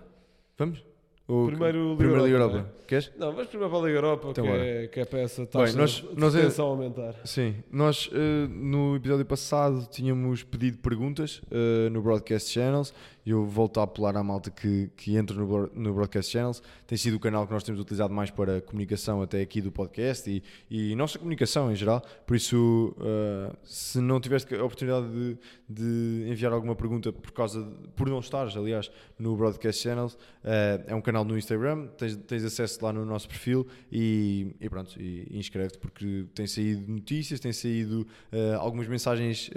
[SPEAKER 1] Vamos? Ou-
[SPEAKER 2] Primeiro Liga Europa,
[SPEAKER 1] Europa. Queres?
[SPEAKER 2] Não, vamos primeiro para a Liga Europa,
[SPEAKER 1] Então
[SPEAKER 2] que, é, que é para essa taxa
[SPEAKER 1] Bem, nós-
[SPEAKER 2] de
[SPEAKER 1] nós é-
[SPEAKER 2] retenção aumentar.
[SPEAKER 1] Sim, nós eh, no episódio passado tínhamos pedido perguntas eh, no Broadcast Channels eu volto a apelar à malta que, que entra no, no Broadcast Channels. Tem sido o canal que nós temos utilizado mais para comunicação até aqui do podcast e, e nossa comunicação em geral. Por isso, eh, se não tiveste a oportunidade de, de enviar alguma pergunta por causa de- por não estares, aliás, no Broadcast Channels, eh, é um canal no Instagram, tens, tens acesso lá no nosso perfil e, e pronto, e inscreve-te porque tem saído notícias, tem saído eh, algumas mensagens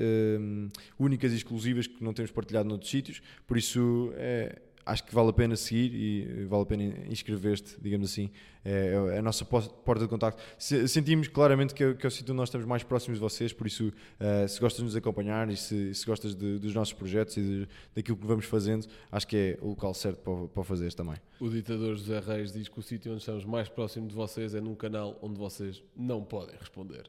[SPEAKER 1] únicas e exclusivas que não temos partilhado noutros sítios, por isso é, acho que vale a pena seguir e vale a pena inscrever-te, digamos assim, é, é a nossa porta de contacto. Se- sentimos claramente que é, que é o sítio onde nós estamos mais próximos de vocês, por isso eh, se gostas de nos acompanhar e se, se gostas de- dos nossos projetos e de- daquilo que vamos fazendo, acho que é o local certo para, para fazeres também.
[SPEAKER 2] O ditador José Reis diz que o sítio onde estamos mais próximo de vocês é num canal onde vocês não podem responder.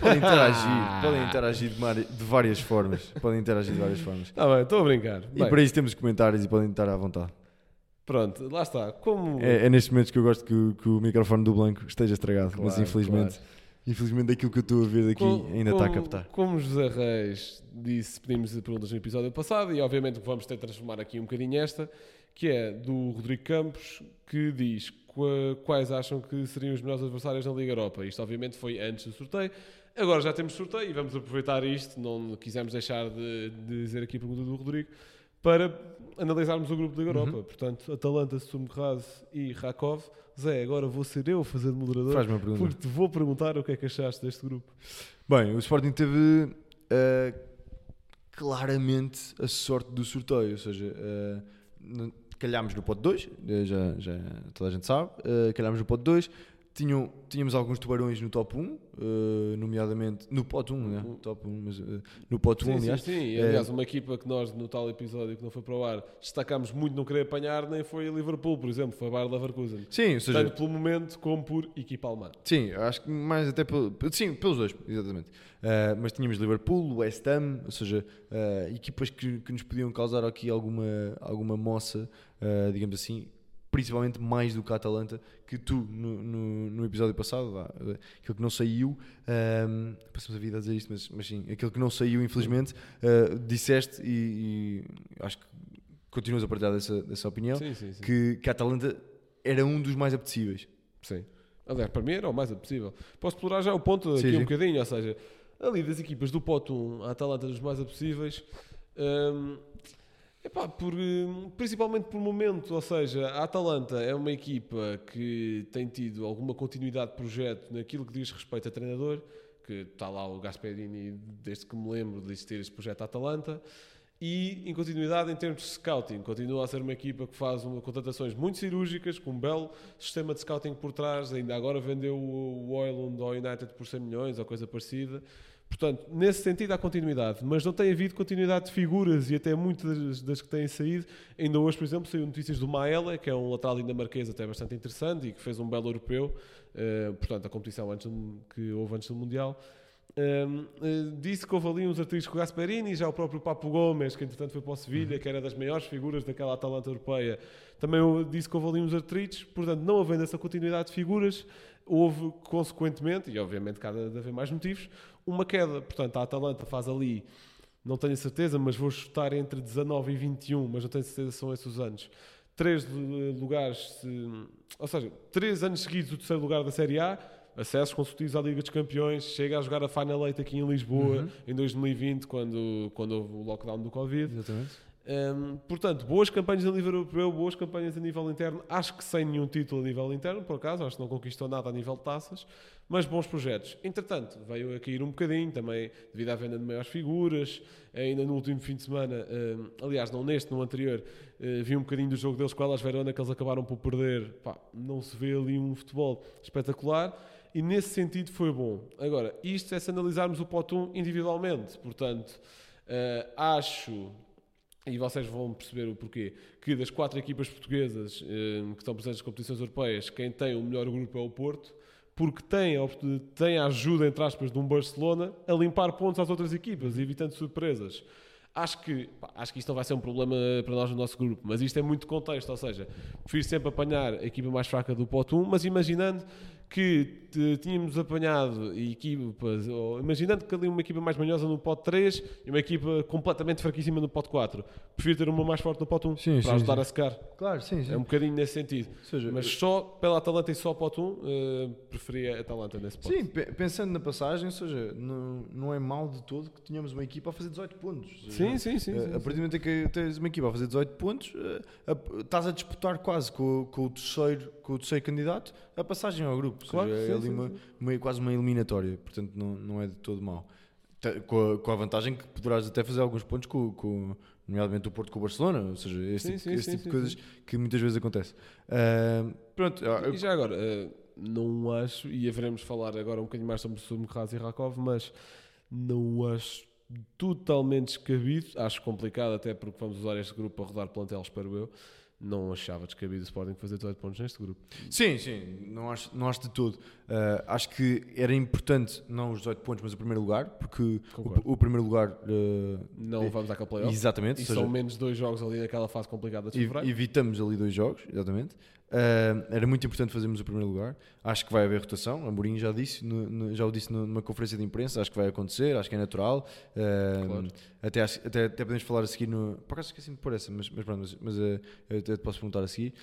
[SPEAKER 1] Podem interagir, podem interagir de, várias formas. Podem interagir de várias formas.
[SPEAKER 2] Está bem, estou a brincar.
[SPEAKER 1] E
[SPEAKER 2] Bem,
[SPEAKER 1] para isso temos comentários e podem estar à vontade.
[SPEAKER 2] Pronto, lá está. Como...
[SPEAKER 1] É, é nestes momentos que eu gosto que, o- que o microfone do Blanco esteja estragado, mas
[SPEAKER 2] Claro,
[SPEAKER 1] infelizmente,
[SPEAKER 2] claro.
[SPEAKER 1] infelizmente daquilo que eu estou a ver daqui
[SPEAKER 2] Com-
[SPEAKER 1] ainda está a
[SPEAKER 2] como-
[SPEAKER 1] captar.
[SPEAKER 2] Como José Reis disse, pedimos perguntas no episódio passado e obviamente vamos ter de transformar aqui um bocadinho esta, que é do Rodrigo Campos, que diz qua- quais acham que seriam os melhores adversários na Liga Europa. Isto obviamente foi antes do sorteio. Agora já temos sorteio e vamos aproveitar isto, não quisemos deixar de, de dizer aqui a pergunta do Rodrigo, para analisarmos o grupo da Liga
[SPEAKER 1] Uhum.
[SPEAKER 2] Europa. Portanto, Atalanta, Sumgraz e Rakov. Zé, agora vou ser eu a fazer de moderador,
[SPEAKER 1] uma pergunta.
[SPEAKER 2] porque te vou perguntar o que é que achaste deste grupo.
[SPEAKER 1] Bem, o Sporting teve eh, claramente a sorte do sorteio, ou seja, n- calhámos no pote 2, eh, já, já toda a gente sabe, eh, calhámos no pote 2, tinham, tínhamos alguns tubarões no top 1, eh, nomeadamente no pote 1, né? top 1, mas eh, no pote 1,
[SPEAKER 2] Sim,
[SPEAKER 1] aliás.
[SPEAKER 2] sim, sim.
[SPEAKER 1] É-
[SPEAKER 2] aliás, uma equipa que nós, no tal episódio que não foi para o ar, destacámos muito não querer apanhar, nem foi a Liverpool, por exemplo, foi a Bayer Leverkusen.
[SPEAKER 1] Sim, ou seja,
[SPEAKER 2] Tanto pelo momento como por equipa alemã.
[SPEAKER 1] Sim, acho que mais até pelo, sim, pelos dois, exatamente. Uh, mas tínhamos Liverpool, West Ham, ou seja, uh, equipas que, que nos podiam causar aqui alguma, alguma moça, uh, digamos assim, principalmente mais do que a Atalanta, que tu no, no, no episódio passado, uh, aquilo que não saiu, um, passamos a vida a dizer isto, mas, mas sim, aquilo que não saiu, infelizmente, uh, disseste e, e acho que continuas a partilhar dessa, dessa opinião,
[SPEAKER 2] Sim, sim, sim.
[SPEAKER 1] que, que a Atalanta era um dos mais apetecíveis.
[SPEAKER 2] Sim. Aliás, para mim era o mais possível. Posso explorar já o ponto aqui um bocadinho, ou seja, ali das equipas do pote 1, a Atalanta dos mais possíveis, hum, epá, por, hum, principalmente por momento, ou seja, a Atalanta é uma equipa que tem tido alguma continuidade de projeto naquilo que diz respeito a treinador, que está lá o Gasperini desde que me lembro de existir este projeto Atalanta, e em continuidade em termos de scouting, continua a ser uma equipa que faz uma, contratações muito cirúrgicas, com um belo sistema de scouting por trás, ainda agora vendeu o o Oilund ao United por 100 milhões ou coisa parecida. Portanto, nesse sentido há continuidade, mas não tem havido continuidade de figuras e até muitas das que têm saído. Ainda hoje, por exemplo, saiu notícias do Maela, que é um lateral dinamarquês até bastante interessante e que fez um belo europeu, eh, portanto, a competição antes do- que houve antes do Mundial. Um, eh, disse que houve ali uns artigos com o Gasperini, já o próprio Papo Gomes, que entretanto foi para o Sevilha, que era das maiores figuras daquela Atalanta europeia, também disse que houve ali uns artritos, portanto, não havendo essa continuidade de figuras, houve consequentemente, e obviamente cada de haver mais motivos, uma queda. Portanto, a Atalanta faz ali, não tenho certeza, mas vou chutar entre 19 e 21, mas não tenho certeza se são esses os anos. Três lu- lugares, se- ou seja, três anos seguidos o terceiro lugar da Série A, acessos consecutivos à Liga dos Campeões, chega a jogar a Final Eight aqui em Lisboa
[SPEAKER 1] Uhum.
[SPEAKER 2] em 2020, quando, quando houve o lockdown do Covid.
[SPEAKER 1] Exatamente.
[SPEAKER 2] Um, portanto, boas campanhas a nível europeu, boas campanhas a nível interno. Acho que sem nenhum título a nível interno, por acaso, acho que não conquistou nada a nível de taças, mas bons projetos. Entretanto, veio a cair um bocadinho também devido à venda de maiores figuras. Ainda no último fim de semana, um, aliás, não neste, no anterior, uh, vi um bocadinho do jogo deles com elas Verona que eles acabaram por perder. Pá, não se vê ali um futebol espetacular e nesse sentido foi bom. Agora, isto é se analisarmos o pote 1 individualmente, portanto, uh, acho e vocês vão perceber o porquê, que das quatro equipas portuguesas eh, que estão presentes nas competições europeias, quem tem o melhor grupo é o Porto, porque tem a, tem a ajuda, entre aspas, de um Barcelona a limpar pontos às outras equipas, evitando surpresas. Acho que, pá, acho que isto não vai ser um problema para nós no nosso grupo, mas isto é muito contexto, ou seja, prefiro sempre apanhar a equipa mais fraca do pote 1, mas imaginando que tínhamos apanhado equipas, imaginando que ali uma equipa mais manhosa no pote 3 e uma equipa completamente fraquíssima no pote 4. Prefiro ter uma mais forte no pote 1 sim, para sim, ajudar sim. a secar.
[SPEAKER 1] Claro, sim, sim.
[SPEAKER 2] É um bocadinho nesse sentido. Seja, Mas só pela Atalanta e só pote 1, uh, preferia a Atalanta nesse pote.
[SPEAKER 1] Sim, pensando na passagem, ou seja, não, não é mal de todo que tenhamos uma equipa a fazer 18 pontos.
[SPEAKER 2] Sim, sim, sim.
[SPEAKER 1] Uh, a partir do momento em que tens uma equipa a fazer 18 pontos, estás a disputar quase com, com, o terceiro, com o terceiro candidato a passagem ao grupo. Claro, seja, sim, é ali sim, uma, uma, quase uma eliminatória, portanto não, não é de todo mau. Com a, com a vantagem que poderás até fazer alguns pontos com, com nomeadamente o Porto com o Barcelona, ou seja, esse, sim, tipo, sim, esse sim, tipo de coisas que muitas vezes acontece. Uh, pronto,
[SPEAKER 2] eu... E já agora, uh, não acho, e haveremos falar agora um bocadinho mais sobre, sobre Mukraz e Rakov, mas não acho totalmente descabido, acho complicado até porque vamos usar este grupo para rodar plantel, espero eu, não achava descabido o Sporting fazer 18 pontos neste grupo.
[SPEAKER 1] Sim, sim, não acho, não acho de todo. Uh, acho que era importante, não os 18 pontos, mas o primeiro lugar, porque o, o, primeiro lugar. Uh,
[SPEAKER 2] não é, vamos àquele playoff.
[SPEAKER 1] Exatamente.
[SPEAKER 2] E seja, são menos dois jogos ali naquela fase complicada de fevereiro.
[SPEAKER 1] Evitamos ali dois jogos, exatamente. Uh, era muito importante fazermos o primeiro lugar. Acho que vai haver rotação. A Mourinho já disse, no, no, já o disse numa conferência de imprensa. Acho que vai acontecer. Acho que é natural. Uh, claro. até, até, até, podemos falar a seguir no. Por acaso esqueci-me de pôr essa, mas, mas pronto, mas, mas uh, eu até te posso perguntar a seguir.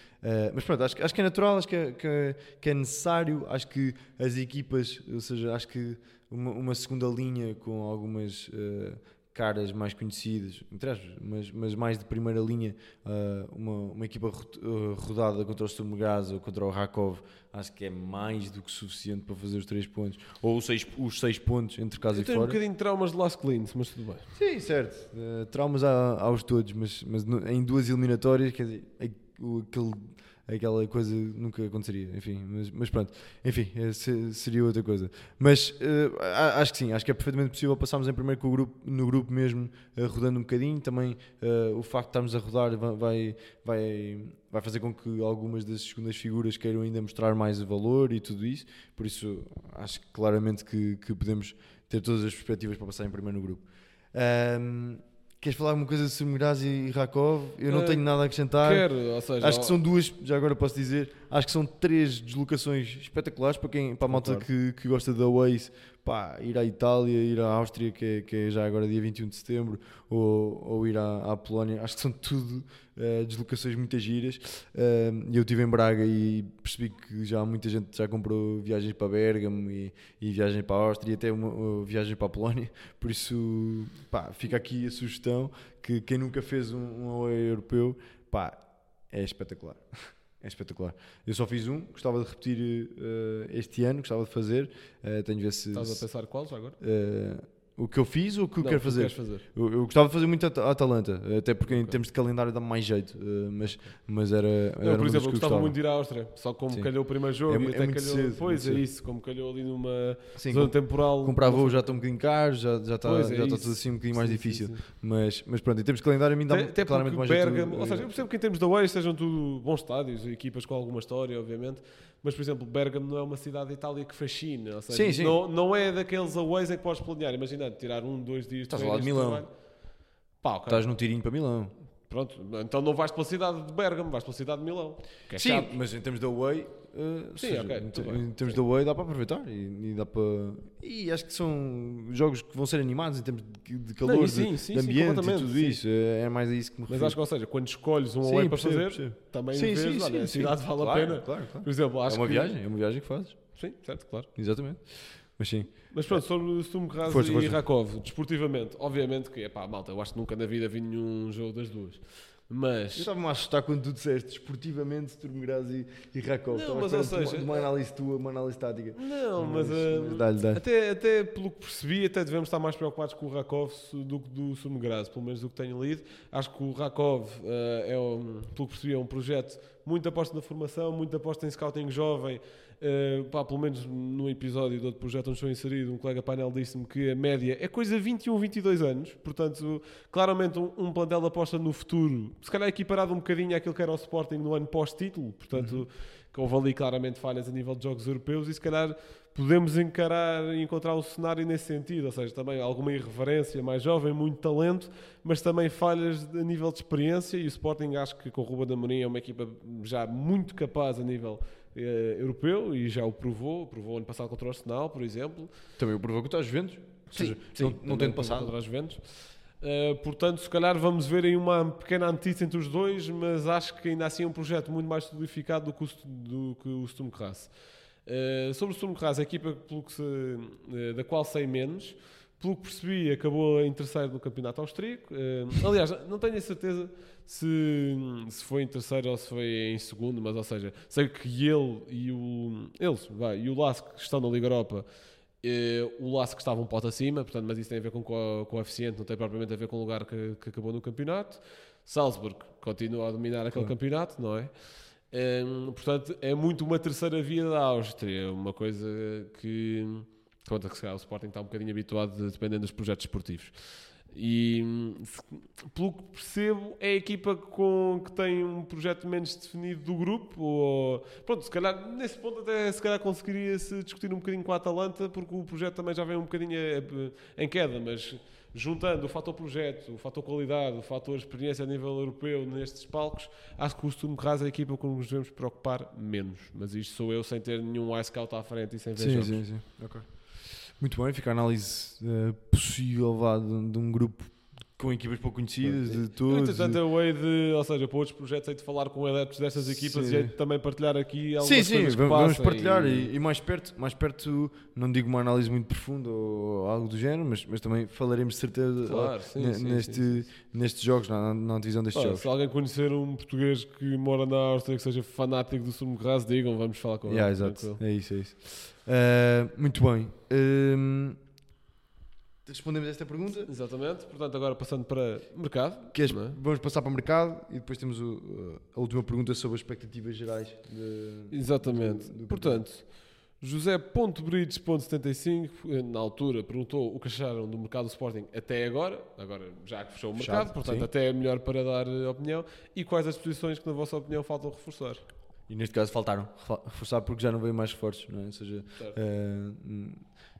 [SPEAKER 1] mas pronto, acho, acho que é natural, acho que é, que é, que é necessário. Acho que as equipas, ou seja, acho que uma, uma segunda linha com algumas caras mais conhecidas, mas, mas mais de primeira linha, uh, uma, uma equipa uh, rodada contra o Sturm Graz ou contra o Rakov, acho que é mais do que suficiente para fazer os três pontos, ou os seis, os seis pontos entre casa Eu e fora.
[SPEAKER 2] Tenho um bocadinho de traumas de Last Cleans, mas tudo bem.
[SPEAKER 1] Sim, certo, uh, traumas há, aos todos, mas, mas em duas eliminatórias, quer dizer, aquele aquela coisa nunca aconteceria, enfim, mas, mas pronto, enfim, é, seria outra coisa. Mas uh, acho que sim, acho que é perfeitamente possível passarmos em primeiro com o grupo, no grupo mesmo, uh, rodando um bocadinho. Também uh, o facto de estarmos a rodar vai, vai, vai fazer com que algumas das segundas figuras queiram ainda mostrar mais valor e tudo isso. Por isso, acho claramente que, que podemos ter todas as perspectivas para passar em primeiro no grupo. Queres falar alguma coisa sobre Miraz e Rakov? Eu não uh, tenho nada a acrescentar.
[SPEAKER 2] Quero, ou seja,
[SPEAKER 1] acho que são duas, já agora posso dizer, acho que são três deslocações espetaculares para quem, para a malta que, que gosta da Waze, pá, ir à Itália, ir à Áustria, que é, que é já agora dia 21 de setembro, ou, ou ir à, à Polónia, acho que são tudo uh, deslocações muito giras. Uh, eu estive em Braga e percebi que já muita gente já comprou viagens para Bergamo e, e viagens para a Áustria e até uma, uma viagem para a Polónia, por isso pá, fica aqui a sugestão que quem nunca fez um, um europeu, pá, é espetacular. É espetacular. Eu só fiz um, gostava de repetir uh, este ano, gostava de fazer. Uh, tenho de ver se.
[SPEAKER 2] Estás a pensar qual já agora?
[SPEAKER 1] Uh, o que eu fiz ou o que eu quero fazer?
[SPEAKER 2] fazer.
[SPEAKER 1] Eu, eu, gostava de fazer muito a Atalanta, até porque okay. em termos de calendário dá mais jeito, mas, mas era.
[SPEAKER 2] Não,
[SPEAKER 1] era
[SPEAKER 2] por exemplo, eu gostava muito de ir à Áustria, só como Sim. calhou o primeiro jogo
[SPEAKER 1] é,
[SPEAKER 2] e
[SPEAKER 1] até
[SPEAKER 2] é
[SPEAKER 1] calhou. Cedo,
[SPEAKER 2] pois é isso, como calhou ali numa Sim, zona temporal.
[SPEAKER 1] Comprar voo já está um bocadinho caro, já, já está, pois já é está tudo assim um bocadinho mais difícil. Mas, mas pronto, em termos de calendário a mim dá até claramente mais
[SPEAKER 2] Bergamo,
[SPEAKER 1] jeito.
[SPEAKER 2] Ou seja, eu percebo que em termos da Way sejam tudo bons estádios, equipas com alguma história, obviamente mas, por exemplo, Bergamo não é uma cidade de Itália que fascina. Ou seja, sim, sim. Não, não é daqueles aways em que podes planear. Imagina, tirar um, dois dias
[SPEAKER 1] Estás lá de Milão. Pá, okay. Estás no tirinho para Milão.
[SPEAKER 2] Pronto, então não vais pela cidade de Bergamo, vais pela cidade de Milão.
[SPEAKER 1] É sim, chato. mas em termos de away, Uh, Sim, seja, ok. Em, em termos de away dá para aproveitar e, e, dá para. E acho que são jogos que vão ser animados em termos de, de calor, não, sim, sim, de, ambiente e tudo isso. É, é mais a isso que me refiro.
[SPEAKER 2] Mas acho que, ou seja, quando escolhes um away para fazer, percebo. também sim, vês, olha, a cidade vale
[SPEAKER 1] claro,
[SPEAKER 2] a pena.
[SPEAKER 1] Claro, claro.
[SPEAKER 2] Por exemplo, acho
[SPEAKER 1] é uma
[SPEAKER 2] que...
[SPEAKER 1] viagem, é uma viagem que fazes.
[SPEAKER 2] Sim, certo, claro.
[SPEAKER 1] Exatamente. Mas sim.
[SPEAKER 2] Mas pronto, sobre Stumkraz
[SPEAKER 1] Força,
[SPEAKER 2] e. Rakov, desportivamente, obviamente que, epá, malta, eu acho que nunca na vida vi nenhum jogo das duas.
[SPEAKER 1] Eu
[SPEAKER 2] Mas,
[SPEAKER 1] estava-me a assustar quando tu disseste desportivamente Sturmgraz e, e Rakov.
[SPEAKER 2] Não, mas, ou seja,
[SPEAKER 1] de uma análise tua, uma análise tática.
[SPEAKER 2] não, mas, ah,
[SPEAKER 1] dá-lhe, dá-lhe.
[SPEAKER 2] até, até pelo que percebi, até devemos estar mais preocupados com o Rakov do que do Sumgraz, pelo menos do que tenho lido. Acho que o Rakov, ah, é um, pelo que percebi, é um projeto muito aposto na formação, muito aposto em scouting jovem. Uh, pá, pelo menos no episódio do outro projeto onde estou inserido, um colega painel disse-me que a média é coisa 21, 22 anos. Portanto, claramente um, um plantel aposta no futuro, se calhar equiparado um bocadinho àquilo que era o Sporting no ano pós-título. Portanto, que houve ali claramente falhas a nível de jogos europeus e se calhar podemos encarar e encontrar um cenário nesse sentido, ou seja, também alguma irreverência, mais jovem, muito talento, mas também falhas a nível de experiência e o Sporting acho que com o Ruben Amorim é uma equipa já muito capaz a nível eh, europeu e já o provou, provou ano passado contra o Arsenal, por exemplo.
[SPEAKER 1] Também o provou contra os Juventus. Ou seja, não, não
[SPEAKER 2] também
[SPEAKER 1] tendo passado.
[SPEAKER 2] contra os Juventus. Uh, portanto, se calhar vamos ver aí uma pequena antítese entre os dois, mas acho que ainda assim é um projeto muito mais solidificado do que o, do que o Sturmgras. Uh, sobre o Sturmgras, a equipa se- uh, da qual sei menos, pelo que percebi, acabou em terceiro no campeonato austríaco. Uh, aliás, não tenho a certeza se, se foi em terceiro ou se foi em segundo, mas ou seja, sei que ele e o eles, vai, e o Lask estão na Liga Europa. eh, o Lask estava um pote acima, portanto, mas isso tem a ver com co- coeficiente, não tem propriamente a ver com o lugar que, que acabou no campeonato. Salzburg continua a dominar aquele
[SPEAKER 1] Claro.
[SPEAKER 2] campeonato, não é? Hum, portanto, é muito uma terceira via da Áustria, uma coisa que, conta que se calhar o Sporting está um bocadinho habituado, de- dependendo dos projetos esportivos. E hum, pelo que percebo, é a equipa com, que tem um projeto menos definido do grupo. Ou, pronto, se calhar nesse ponto até se calhar conseguiria se discutir um bocadinho com a Atalanta, porque o projeto também já vem um bocadinho eh, em queda, mas juntando o fator projeto, o fator qualidade, o fator experiência a nível europeu nestes palcos, acho que o Sturm Graz é a equipa com que nos devemos preocupar menos. Mas isto sou eu sem ter nenhum ice scout à frente e sem ver
[SPEAKER 1] Sim,
[SPEAKER 2] jogos.
[SPEAKER 1] sim, sim. Ok. Muito bem, fica a análise eh, possível vá, de, de um grupo com equipas pouco conhecidas, de todos.
[SPEAKER 2] entretanto, eu hei de, ou seja, para outros projetos, hei de falar com adeptos destas equipas
[SPEAKER 1] Sim.
[SPEAKER 2] e hei de também partilhar aqui algumas
[SPEAKER 1] Sim, sim,
[SPEAKER 2] coisas que
[SPEAKER 1] vamos, vamos partilhar
[SPEAKER 2] e-
[SPEAKER 1] e, e mais perto, mais perto, não digo uma análise muito profunda ou algo do género, mas, mas também falaremos de certeza
[SPEAKER 2] Claro, sim, sim,
[SPEAKER 1] neste,
[SPEAKER 2] sim, sim.
[SPEAKER 1] nestes jogos, na, na divisão destes
[SPEAKER 2] Pá,
[SPEAKER 1] jogos.
[SPEAKER 2] se alguém conhecer um português que mora na Áustria que seja fanático do Sumo Graz, digam, vamos falar com
[SPEAKER 1] Yeah,
[SPEAKER 2] ele.
[SPEAKER 1] exato. É isso, é isso. Eh, muito bem. Ehm, respondemos a esta pergunta.
[SPEAKER 2] Exatamente, portanto, agora passando para mercado.
[SPEAKER 1] Queres-
[SPEAKER 2] não é?
[SPEAKER 1] Vamos passar para o mercado e depois temos o- a última pergunta sobre as expectativas gerais. de-
[SPEAKER 2] Exatamente.
[SPEAKER 1] do- do
[SPEAKER 2] Portanto, José.brides.75, eh, na altura, perguntou o que acharam do mercado do Sporting até agora, agora já que fechou o
[SPEAKER 1] Fechado,
[SPEAKER 2] mercado, portanto,
[SPEAKER 1] sim.
[SPEAKER 2] até é melhor para dar eh, opinião, e quais as posições que, na vossa opinião, faltam reforçar.
[SPEAKER 1] E neste caso faltaram. Reforçar porque já não veio mais reforços, não é? Ou seja,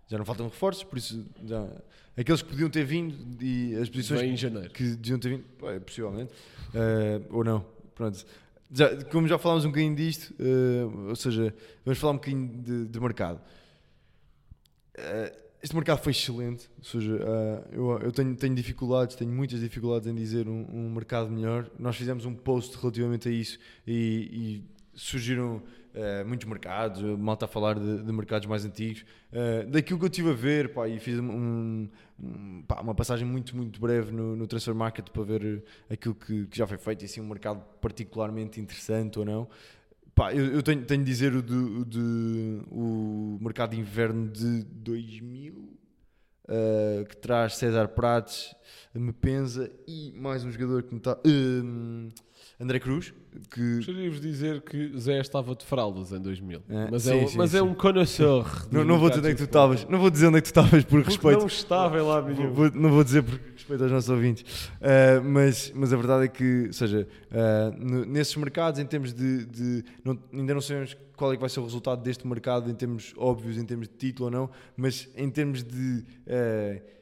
[SPEAKER 1] já não faltam reforços, por isso já, aqueles que podiam ter vindo e as posições
[SPEAKER 2] em janeiro.
[SPEAKER 1] que deviam ter vindo, é, possivelmente, eh, ou não. Pronto. Já, como já falámos um bocadinho disto, eh, ou seja, vamos falar um bocadinho de, de mercado. Eh, este mercado foi excelente, ou seja, eu, eu tenho, tenho dificuldades, tenho muitas dificuldades em dizer um, um mercado melhor. Nós fizemos um post relativamente a isso e, e surgiram eh, muitos mercados, a malta a falar de, de mercados mais antigos. Eh, daquilo que eu estive a ver, pá, e fiz um, um- pá, uma passagem muito, muito breve no, no Transfer Market para ver aquilo que, que já foi feito e assim um mercado particularmente interessante ou não. Pá, eu, eu tenho, tenho de dizer o, de, o, de- o mercado de inverno de 2000, eh, que traz César Prates, Mepenza e mais um jogador que me está. André Cruz, que
[SPEAKER 2] Gostaria de vos dizer que Zé estava de fraldas em 2000,
[SPEAKER 1] É,
[SPEAKER 2] mas,
[SPEAKER 1] sim,
[SPEAKER 2] é, um,
[SPEAKER 1] sim,
[SPEAKER 2] mas é
[SPEAKER 1] sim.
[SPEAKER 2] um connoisseur.
[SPEAKER 1] não, não vou dizer onde é que tu estavas, não vou dizer onde é que tu estavas por
[SPEAKER 2] Porque
[SPEAKER 1] respeito.
[SPEAKER 2] não estava lado nenhum.
[SPEAKER 1] Vou- não vou dizer por respeito aos nossos ouvintes, Uh, mas, mas a verdade é que, ou seja, uh, nesses mercados, em termos de. de- não- ainda não sabemos qual é que vai ser o resultado deste mercado, em termos óbvios, em termos de título ou não, mas em termos de. uh,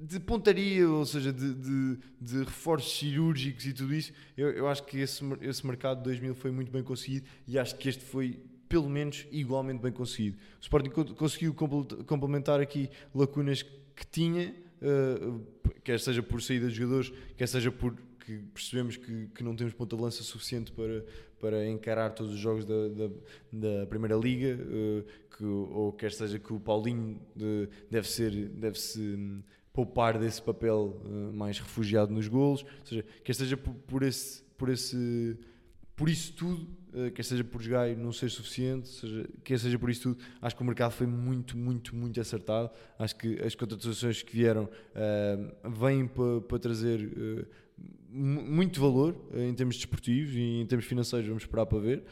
[SPEAKER 1] de pontaria, ou seja, de, de, de reforços cirúrgicos e tudo isso, eu, eu acho que esse, esse mercado de 2000 foi muito bem conseguido e acho que este foi pelo menos igualmente bem conseguido. O Sporting co- conseguiu compl- complementar aqui lacunas que tinha, eh, quer seja por saída de jogadores, quer seja por que percebemos que, que não temos ponta de lança suficiente para, para encarar todos os jogos da, da, da Primeira Liga, uh, que, ou quer seja que o Paulinho de, deve ser, deve-se hum, poupar desse papel uh, mais refugiado nos golos, ou seja, quer seja por, por esse, por esse por isso tudo, uh, quer seja por jogar e não ser suficiente, seja, quer seja por isso tudo, acho que o mercado foi muito, muito, muito acertado. Acho que as contratações que vieram uh, vêm para pa trazer muito valor em termos desportivos e em termos financeiros. Vamos esperar para ver.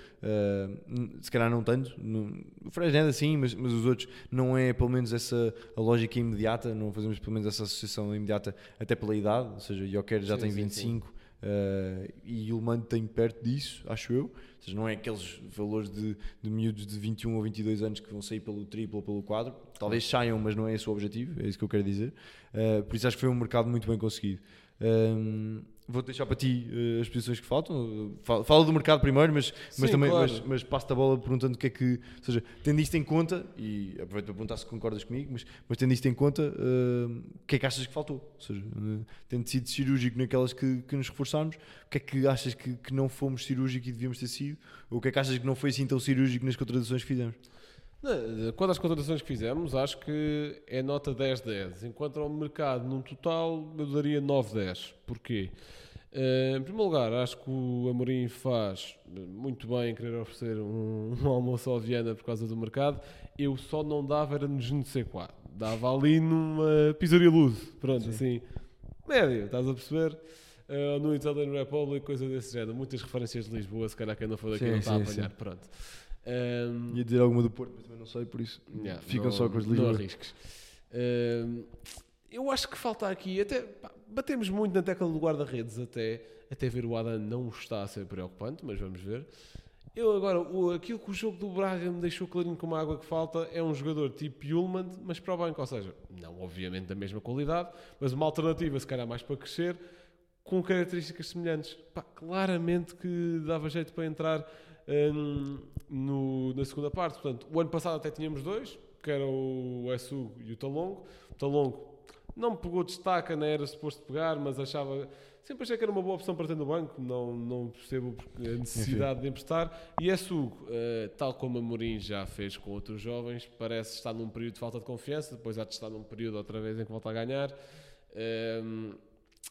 [SPEAKER 1] se calhar não tanto. No, o Fresneda sim, mas, mas os outros não é pelo menos essa a lógica imediata. Não fazemos pelo menos essa associação imediata, até pela idade. Ou seja, Joker já sim, tem 25. Sim, sim Uh, e o Mano tem perto disso, acho eu. Ou seja, não é aqueles valores de, de miúdos de 21 ou 22 anos que vão sair pelo triplo ou pelo quadro. Talvez saiam, mas não é esse o objetivo, é isso que eu quero dizer. Uh, por isso acho que foi um mercado muito bem conseguido. Um, vou deixar para ti uh, as posições que faltam. Fala, fala, do mercado primeiro, mas, Sim, mas também claro. mas, mas passo-te a bola perguntando o que é que. Ou seja, tendo isto em conta, e aproveito para perguntar se concordas comigo, mas, mas tendo isto em conta, uh, o que é que achas que faltou? Ou seja, uh, tendo sido cirúrgico naquelas que, que nos reforçámos, o que é que achas que, que não fomos cirúrgicos e devíamos ter sido? Ou o que é que achas que não foi assim tão cirúrgico nas contradições que fizemos?
[SPEAKER 2] Quanto às contratações que fizemos, acho que é nota 10-10. Enquanto ao mercado, num total, eu daria 9-10. Porquê? Uh, em primeiro lugar, acho que o Amorim faz muito bem em querer oferecer um, um almoço ao Viana por causa do mercado. Eu só não dava, era no não sei qual. Dava ali numa pizzaria luz. Pronto, Sim. assim, médio, estás a perceber? Uh, no Italian Republic, coisa desse género. Muitas referências de Lisboa, se calhar quem não for daqui sim, não está sim, a apanhar. Sim. Pronto.
[SPEAKER 1] Um, Ia dizer alguma do Porto, mas também não sei, por isso yeah, ficam não, só com os livros.
[SPEAKER 2] Não arrisques. Um, eu acho que falta aqui, até pá, batemos muito na tecla do guarda-redes, até, até ver o Adam não está a ser preocupante, mas vamos ver. Eu agora, o, aquilo que o jogo do Braga me deixou clarinho como a água que falta é um jogador tipo Yulman, mas para o banco, ou seja, não obviamente da mesma qualidade, mas uma alternativa se calhar mais para crescer, com características semelhantes. Pá, claramente que dava jeito para entrar um, no, na segunda parte. Portanto, o ano passado até tínhamos dois, que era o Essu e o Talongo. O Talongo não me pegou destaca, não era suposto pegar, mas achava. Sempre achei que era uma boa opção para ter no banco, não, não percebo a necessidade Enfim. de emprestar. E é Sugo, uh, tal como a Mourinho já fez com outros jovens, parece estar num período de falta de confiança, depois há de estar num período outra vez em que volta a ganhar.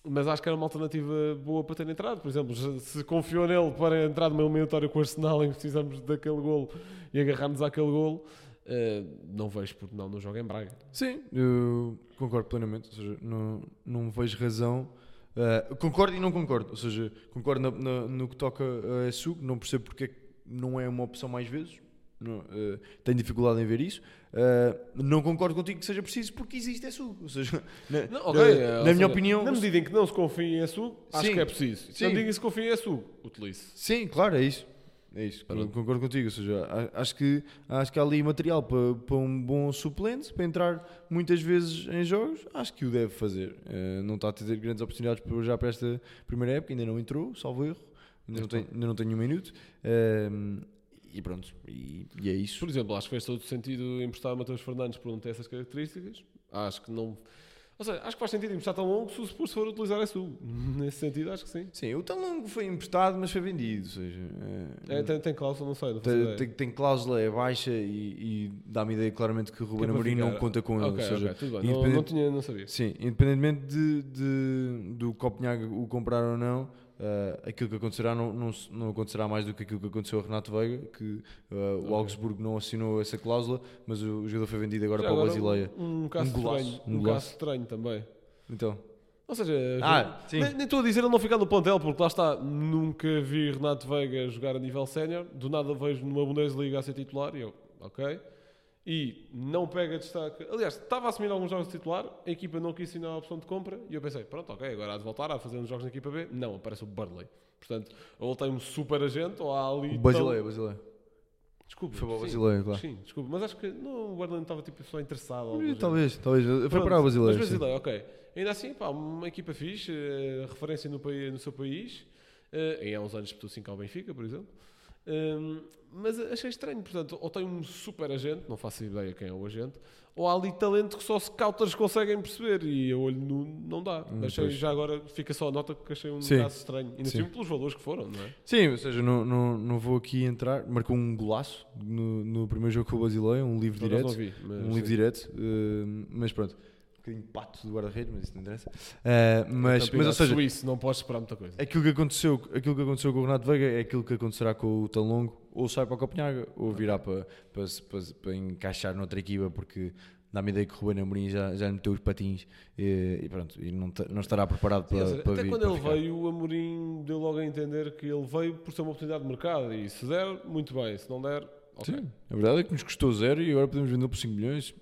[SPEAKER 2] Mas acho que era uma alternativa boa para ter entrado. Por exemplo, se confiou nele para entrar numa eliminatória com o Arsenal que precisamos daquele golo e agarrarmos àquele golo, uh, não vejo porque não, não joga em Braga.
[SPEAKER 1] Sim, eu concordo plenamente. Ou seja, não, não vejo razão. Uh, concordo e não concordo. Ou seja, concordo no que toca a SU, não percebo porque é não é uma opção mais vezes. Não, uh, tenho dificuldade em ver isso. Uh, não concordo contigo que seja preciso porque existe ESU. Ou seja, na, não, okay, na, na minha seja, opinião.
[SPEAKER 2] Na medida em que não se confia em acho sim, que é preciso. Se não diga se confia em ESU, utilize.
[SPEAKER 1] Sim, claro, é isso. É isso, Pronto. concordo contigo. Ou seja, acho que, acho que há ali material para, para um bom suplente, para entrar muitas vezes em jogos. Acho que o deve fazer. Uh, não está a ter grandes oportunidades para, já para esta primeira época, ainda não entrou, salvo erro. Ainda, não tem, ainda não tem um minuto. Uh, e pronto, e, e, é isso.
[SPEAKER 2] Por exemplo, acho que fez todo o sentido emprestar o Matheus Fernandes por não ter essas características. Acho que não. Ou seja, acho que faz sentido emprestar tão longo se o Spurs for utilizar a sul. Nesse sentido, acho que sim.
[SPEAKER 1] Sim, o tão longo foi emprestado, mas foi vendido. Seja,
[SPEAKER 2] é, é, tem, tem, cláusula, não sei. Não
[SPEAKER 1] tem, tem, tem, cláusula, é baixa e, e dá-me ideia claramente que o Ruben Amorim não conta com ele.
[SPEAKER 2] Okay, seja, okay, tudo bem. Não, não, tinha, não sabia.
[SPEAKER 1] Sim, independentemente de, de, do Copenhague o comprar ou não Uh, aquilo que acontecerá não, não, não, acontecerá mais do que aquilo que aconteceu a Renato Veiga, que uh, okay. o Augsburgo não assinou essa cláusula, mas o, o jogador foi vendido agora Já para o Basileia.
[SPEAKER 2] Um, um caso um golaço, estranho, um, um caso estranho também.
[SPEAKER 1] Então.
[SPEAKER 2] Ou seja, ah, nem, nem estou a dizer ele não ficar no plantel, porque lá está, nunca vi Renato Veiga jogar a nível sénior, do nada vejo numa Bundesliga a ser titular e eu, ok e não pega destaque. Aliás, estava a assumir alguns jogos de titular, a equipa não quis assinar a opção de compra e eu pensei, pronto, ok, agora há de voltar a fazer uns jogos na equipa B. Não, aparece o Burnley. Portanto, ou tem um super agente ou há ali.
[SPEAKER 1] Basileia, tão... Basileia.
[SPEAKER 2] Desculpa.
[SPEAKER 1] Foi para o Basileia, claro.
[SPEAKER 2] Sim, desculpa. Mas acho que não, o Burnley não estava tipo, só interessado.
[SPEAKER 1] talvez, talvez. Foi pronto, para o Basileia.
[SPEAKER 2] Mas Basileia, ok. Ainda assim, pá, uma equipa fixe, uh, referência no, país, no seu país. Uh, em há uns anos disputou 5 ao Benfica, por exemplo. Hum, mas achei estranho, portanto, ou tem um super agente, não faço ideia quem é o agente, ou há ali talento que só scouters conseguem perceber e a olho nu não dá.
[SPEAKER 1] Hum,
[SPEAKER 2] achei já agora, fica só a nota que achei um
[SPEAKER 1] Sim.
[SPEAKER 2] caso estranho. Ainda
[SPEAKER 1] Sim.
[SPEAKER 2] assim pelos valores que foram, não é?
[SPEAKER 1] Sim, ou seja, não, não, não vou aqui entrar. Marcou um golaço no, no primeiro jogo com o Basileia, um
[SPEAKER 2] Por acaso
[SPEAKER 1] direto.
[SPEAKER 2] vi,
[SPEAKER 1] um livre
[SPEAKER 2] sim.
[SPEAKER 1] direto, eh, mas pronto. Bocadinho pato do guarda-redes, mas isso não interessa. Eh, mas, mas, ou seja,
[SPEAKER 2] suíço, não podes esperar muita coisa.
[SPEAKER 1] aquilo que, aconteceu, aquilo que aconteceu com o Renato Veiga é aquilo que acontecerá com o Talongo. Ou sai para a Copenhaga, ou virá para, para, para, para encaixar noutra equipa, porque dá-me ideia que o Ruben Amorim já, já lhe meteu os patins e, e pronto, e não, não estará preparado
[SPEAKER 2] Sim,
[SPEAKER 1] para,
[SPEAKER 2] seja,
[SPEAKER 1] para
[SPEAKER 2] até
[SPEAKER 1] vir,
[SPEAKER 2] quando
[SPEAKER 1] para
[SPEAKER 2] ele
[SPEAKER 1] ficar.
[SPEAKER 2] veio, o Amorim deu logo a entender que ele veio por ser uma oportunidade de mercado e se der, muito bem, se não der, ok.
[SPEAKER 1] Sim, a verdade é que nos custou zero e agora podemos vendê-lo por 5 milhões.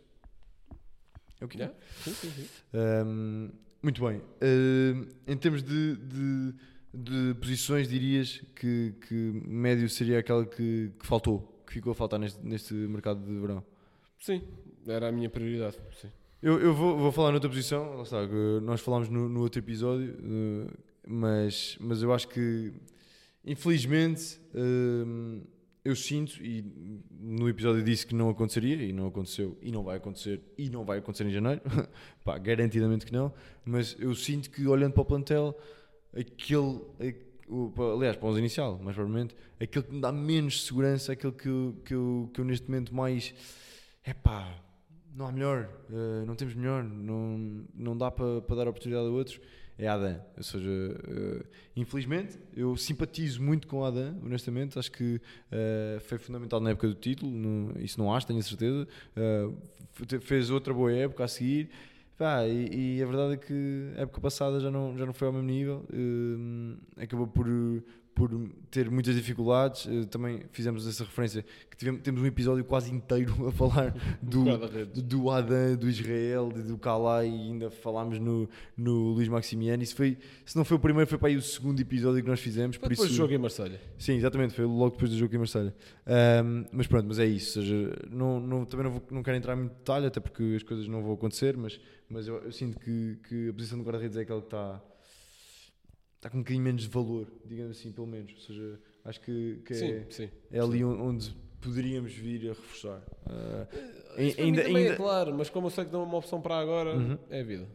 [SPEAKER 1] É o que é.
[SPEAKER 2] Sim, sim, sim.
[SPEAKER 1] Ahm, muito bem. Ahm, em termos de, de, de posições, dirias que, que médio seria aquela que, que faltou, que ficou a faltar neste, neste mercado de verão?
[SPEAKER 2] Sim, era a minha prioridade. Sim.
[SPEAKER 1] Eu, eu vou, vou falar noutra posição, lá está, que nós falámos no, no outro episódio, eh, mas, mas eu acho que, infelizmente, eh, eu sinto, e no episódio disse que não aconteceria, e não aconteceu, e não vai acontecer, e não vai acontecer em janeiro, pá, garantidamente que não, mas eu sinto que, olhando para o plantel, aquele, aliás, para o 11 inicial, mais provavelmente, aquele que me dá menos segurança, aquele que eu, que eu, que eu neste momento mais, é pá, não há melhor, eh, não temos melhor, não, não dá para para dar oportunidade a outros, é Adam. Ou seja, eh, infelizmente, eu simpatizo muito com Adam, honestamente, acho que eh, foi fundamental na época do título, no- isso não acho, tenho a certeza. Fe- fez outra boa época a seguir. Pá, e, e a verdade é que a época passada já não, já não foi ao mesmo nível, acabou por, por ter muitas dificuldades. eh, também fizemos essa referência que tivemos, temos um episódio quase inteiro a falar do, do, do Adam, do Israel, do Kalai e ainda falámos no, no Luís Maximiano. Isso foi, se não foi o primeiro, foi para aí o segundo episódio que nós fizemos.
[SPEAKER 2] Foi depois
[SPEAKER 1] isso,
[SPEAKER 2] do jogo em Marselha.
[SPEAKER 1] Sim, exatamente, foi logo depois do jogo em Marselha. Ahm, mas pronto, mas é isso. Ou seja, não, não- também não, vou, não quero entrar em muito detalhe, até porque as coisas não vão acontecer, mas, mas eu, eu sinto que, que a posição do guarda-redes é aquela que está, está com um bocadinho menos de valor, digamos assim, pelo menos. Ou seja, acho que, que
[SPEAKER 2] Sim,
[SPEAKER 1] é,
[SPEAKER 2] sim.
[SPEAKER 1] é ali on- onde poderíamos vir a reforçar.
[SPEAKER 2] Isso para
[SPEAKER 1] ainda-
[SPEAKER 2] também
[SPEAKER 1] ainda-
[SPEAKER 2] é claro, mas como eu sei que não é uma opção para agora,
[SPEAKER 1] Uhum.
[SPEAKER 2] é a vida.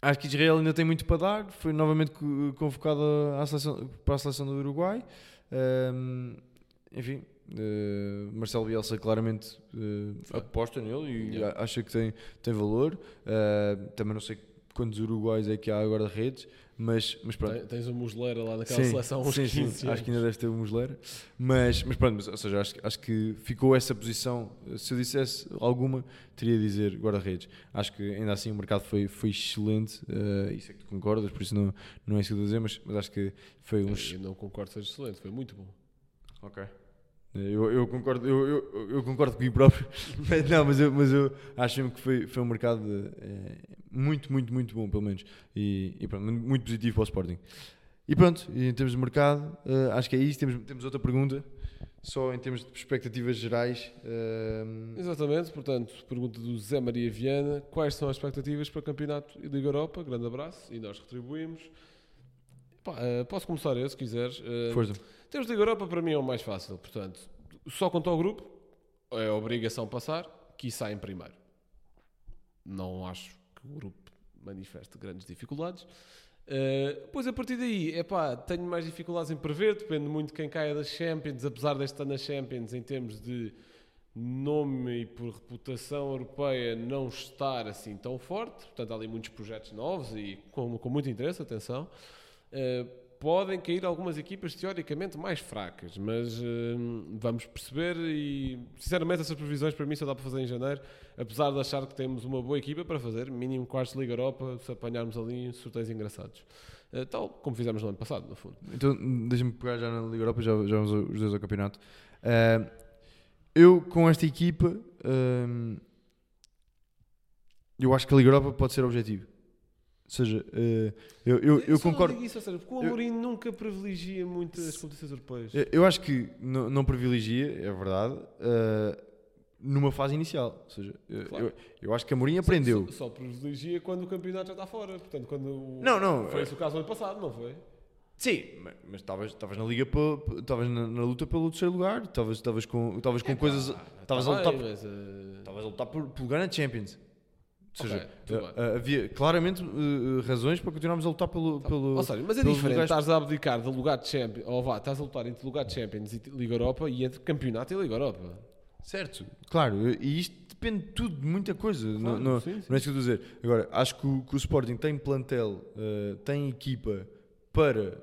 [SPEAKER 1] Acho que Israel ainda tem muito para dar. Foi novamente co- convocado seleção- para a seleção do Uruguai. Ahm, enfim, eh, Marcelo Bielsa claramente eh, aposta nele e
[SPEAKER 2] Yeah.
[SPEAKER 1] acha que tem, tem valor. Ah, também não sei quantos uruguais é que há agora de redes, mas, mas pronto.
[SPEAKER 2] Tens o Musleira lá naquela
[SPEAKER 1] Sim,
[SPEAKER 2] seleção, uns
[SPEAKER 1] sim,
[SPEAKER 2] 15
[SPEAKER 1] sim, acho que ainda deve ter o Muslera. Mas, mas pronto, mas, ou seja, acho, que- acho que ficou essa posição. Se eu dissesse alguma, teria de dizer guarda-redes. Acho que ainda assim o mercado foi, foi excelente. eh, isso é que tu concordas, por isso não, não é isso que eu estou a dizer, mas, mas acho que foi um.
[SPEAKER 2] Eu não concordo seja excelente, foi muito bom.
[SPEAKER 1] Ok. Eu, eu concordo, eu, eu, eu concordo comigo próprio, mas, não, mas, eu, mas eu acho mesmo que foi, foi um mercado eh, muito, muito, muito bom, pelo menos. E, e pronto, muito positivo para o Sporting. E pronto, em termos de mercado, eh, acho que é isso. Temos, temos outra pergunta, só em termos de expectativas gerais. eh,
[SPEAKER 2] Exatamente, portanto, pergunta do Zé Maria Viana: quais são as expectativas para o campeonato e Liga Europa? Grande abraço e nós retribuímos. Pá, eh, posso começar eu, se quiseres.
[SPEAKER 1] Força.
[SPEAKER 2] Temos Liga Europa, para mim é o mais fácil, portanto, só quanto ao grupo, é obrigação passar, que sai em primeiro. Não acho que o grupo manifeste grandes dificuldades. Uh, pois a partir daí, é pá, tenho mais dificuldades em prever, depende muito de quem caia das Champions, apesar deste ano nas Champions, em termos de nome e por reputação europeia, não estar assim tão forte. Portanto, há ali muitos projetos novos e com, com muito interesse, atenção. Uh, podem cair algumas equipas teoricamente mais fracas, mas uh, vamos perceber e sinceramente essas previsões para mim só dá para fazer em janeiro, apesar de achar que temos uma boa equipa para fazer, mínimo quartos de Liga Europa, se apanharmos ali sorteios engraçados. Uh, tal como fizemos no ano passado, no fundo.
[SPEAKER 1] Então, deixa-me pegar já na Liga Europa, já, já vamos os dois ao campeonato. Eh, eu, com esta equipa, eh, eu acho que a Liga Europa pode ser objetivo. Ou seja, eh, eu, eu, eu
[SPEAKER 2] não
[SPEAKER 1] concordo.
[SPEAKER 2] digo Isso, ou seja, porque o
[SPEAKER 1] Eu-
[SPEAKER 2] Amorim nunca privilegia muito as competições europeias.
[SPEAKER 1] Eu- Eu acho que não, não privilegia, é verdade, eh, numa fase inicial. Ou seja, eu-
[SPEAKER 2] Claro.
[SPEAKER 1] eu, eu acho que a Mourinho aprendeu.
[SPEAKER 2] Só, só privilegia quando o campeonato já está fora. Portanto, quando o-
[SPEAKER 1] Não, não,
[SPEAKER 2] Foi
[SPEAKER 1] eh,
[SPEAKER 2] esse o caso do ano passado, não foi?
[SPEAKER 1] Sim, ma- mas estavas na liga, estavas na, na luta pelo terceiro lugar, estavas com, estavas com coisas, estavas
[SPEAKER 2] Tá
[SPEAKER 1] a lutar,
[SPEAKER 2] bem,
[SPEAKER 1] por-
[SPEAKER 2] mas, eh,
[SPEAKER 1] estavas a lutar por, por lugar na Champions. Ou seja,
[SPEAKER 2] bem.
[SPEAKER 1] a- havia claramente eh, razões para continuarmos a lutar pelo, pelo,
[SPEAKER 2] Ou seja, mas é diferente,
[SPEAKER 1] lugares-
[SPEAKER 2] estás a abdicar de lugar de Champions, ou vá, estás a lutar entre lugar de Champions e Liga Europa e entre campeonato e Liga Europa.
[SPEAKER 1] Certo, claro, e isto depende de tudo, de muita coisa. não,
[SPEAKER 2] Claro,
[SPEAKER 1] não,
[SPEAKER 2] sim, sim.
[SPEAKER 1] não é isso que eu estou a dizer. Agora, acho que o, que o Sporting tem plantel, eh, tem equipa para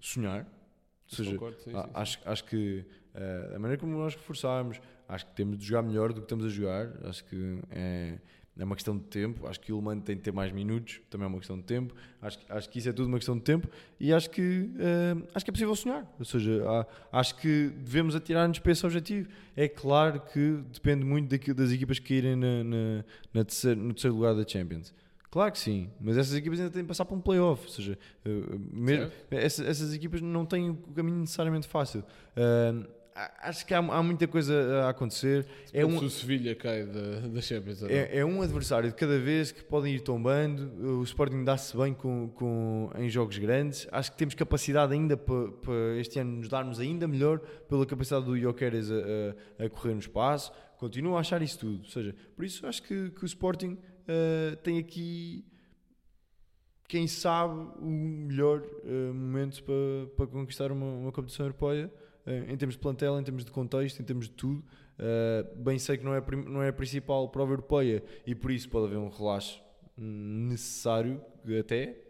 [SPEAKER 1] sonhar. Ou seja,
[SPEAKER 2] Concordo, sim,
[SPEAKER 1] acho, acho que a maneira como nós reforçarmos, acho que temos de jogar melhor do que estamos a jogar. Acho que é, é uma questão de tempo. Acho que o Ilman tem de ter mais minutos, também é uma questão de tempo. Acho, que- acho que isso é tudo uma questão de tempo e acho que, eh, acho que é possível sonhar. Ou seja, há- acho que devemos atirar-nos para esse objetivo. É claro que depende muito daqui- das equipas que irem na, na, na terceiro, no terceiro lugar da Champions. Claro que sim, mas essas equipas ainda têm de passar para um playoff. Ou seja, eh, mesmo, essa- essas, equipas não têm o caminho necessariamente fácil. A- acho que há, há muita coisa a acontecer. É
[SPEAKER 2] Como
[SPEAKER 1] um,
[SPEAKER 2] se o Sevilha cai da, da Champions.
[SPEAKER 1] é, é um adversário de cada vez que podem ir tombando. O Sporting dá-se bem com, com, em jogos grandes. Acho que temos capacidade ainda para, para este ano nos darmos ainda melhor pela capacidade do Jokeres a, a, a correr no espaço. Continuo a achar isso tudo. Ou seja, por isso acho que, que o Sporting ah, tem aqui quem sabe o melhor ah, momento para, para conquistar uma, uma competição europeia em termos de plantel, em termos de contexto, em termos de tudo. Uh, bem sei que não é, não é a principal prova europeia e por isso pode haver um relaxo necessário até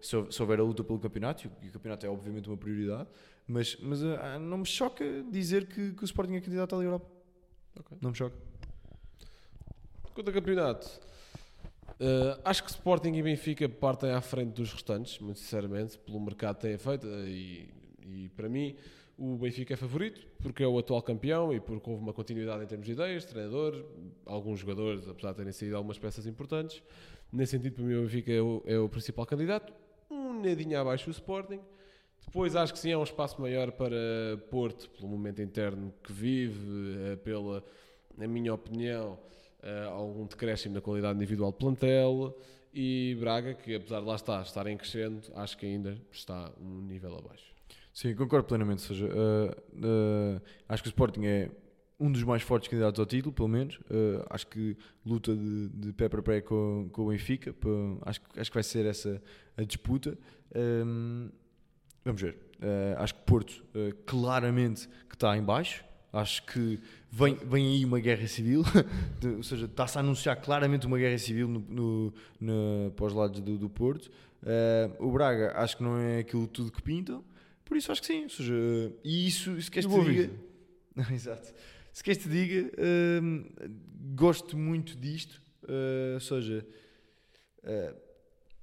[SPEAKER 1] se, hou- se houver a luta pelo campeonato, e o, campeonato é obviamente uma prioridade, mas, mas ah, não me choca dizer que, que o Sporting é candidato à Liga Europa.
[SPEAKER 2] Ok.
[SPEAKER 1] Não me choca.
[SPEAKER 2] Quanto ao campeonato, eh, acho que Sporting e Benfica partem à frente dos restantes, muito sinceramente, pelo mercado que têm feito. eh, E, e para mim, o Benfica é favorito, porque é o atual campeão e porque houve uma continuidade em termos de ideias, treinador, alguns jogadores, apesar de terem saído algumas peças importantes. Nesse sentido, para mim, o Benfica é o, é o principal candidato, um nadinho abaixo do Sporting. Depois acho que sim, há um espaço maior para Porto, pelo momento interno que vive, eh, pela, na minha opinião, eh, algum decréscimo na qualidade individual de plantel. E Braga, que apesar de lá estar, estar em crescendo, acho que ainda está um nível abaixo.
[SPEAKER 1] Sim, concordo plenamente. Seja, ah, ah, acho que o Sporting é um dos mais fortes candidatos ao título, pelo menos. Ah, acho que luta de, de pé para pé com, com o Benfica. acho, acho que vai ser essa a disputa. Ahm, vamos ver. Acho que Porto, claramente, que está em baixo. Acho que vem, vem aí uma guerra civil, ou seja, está-se a anunciar claramente uma guerra civil no, no, na- para os lados do, do Porto. Ah, o Braga, acho que não é aquilo tudo que pintam. Por isso acho que sim. Ou seja, e isso, se queres te
[SPEAKER 2] o
[SPEAKER 1] diga.
[SPEAKER 2] Boa
[SPEAKER 1] Exato. Se queres te diga, hum, gosto muito disto. uh, ou seja, uh,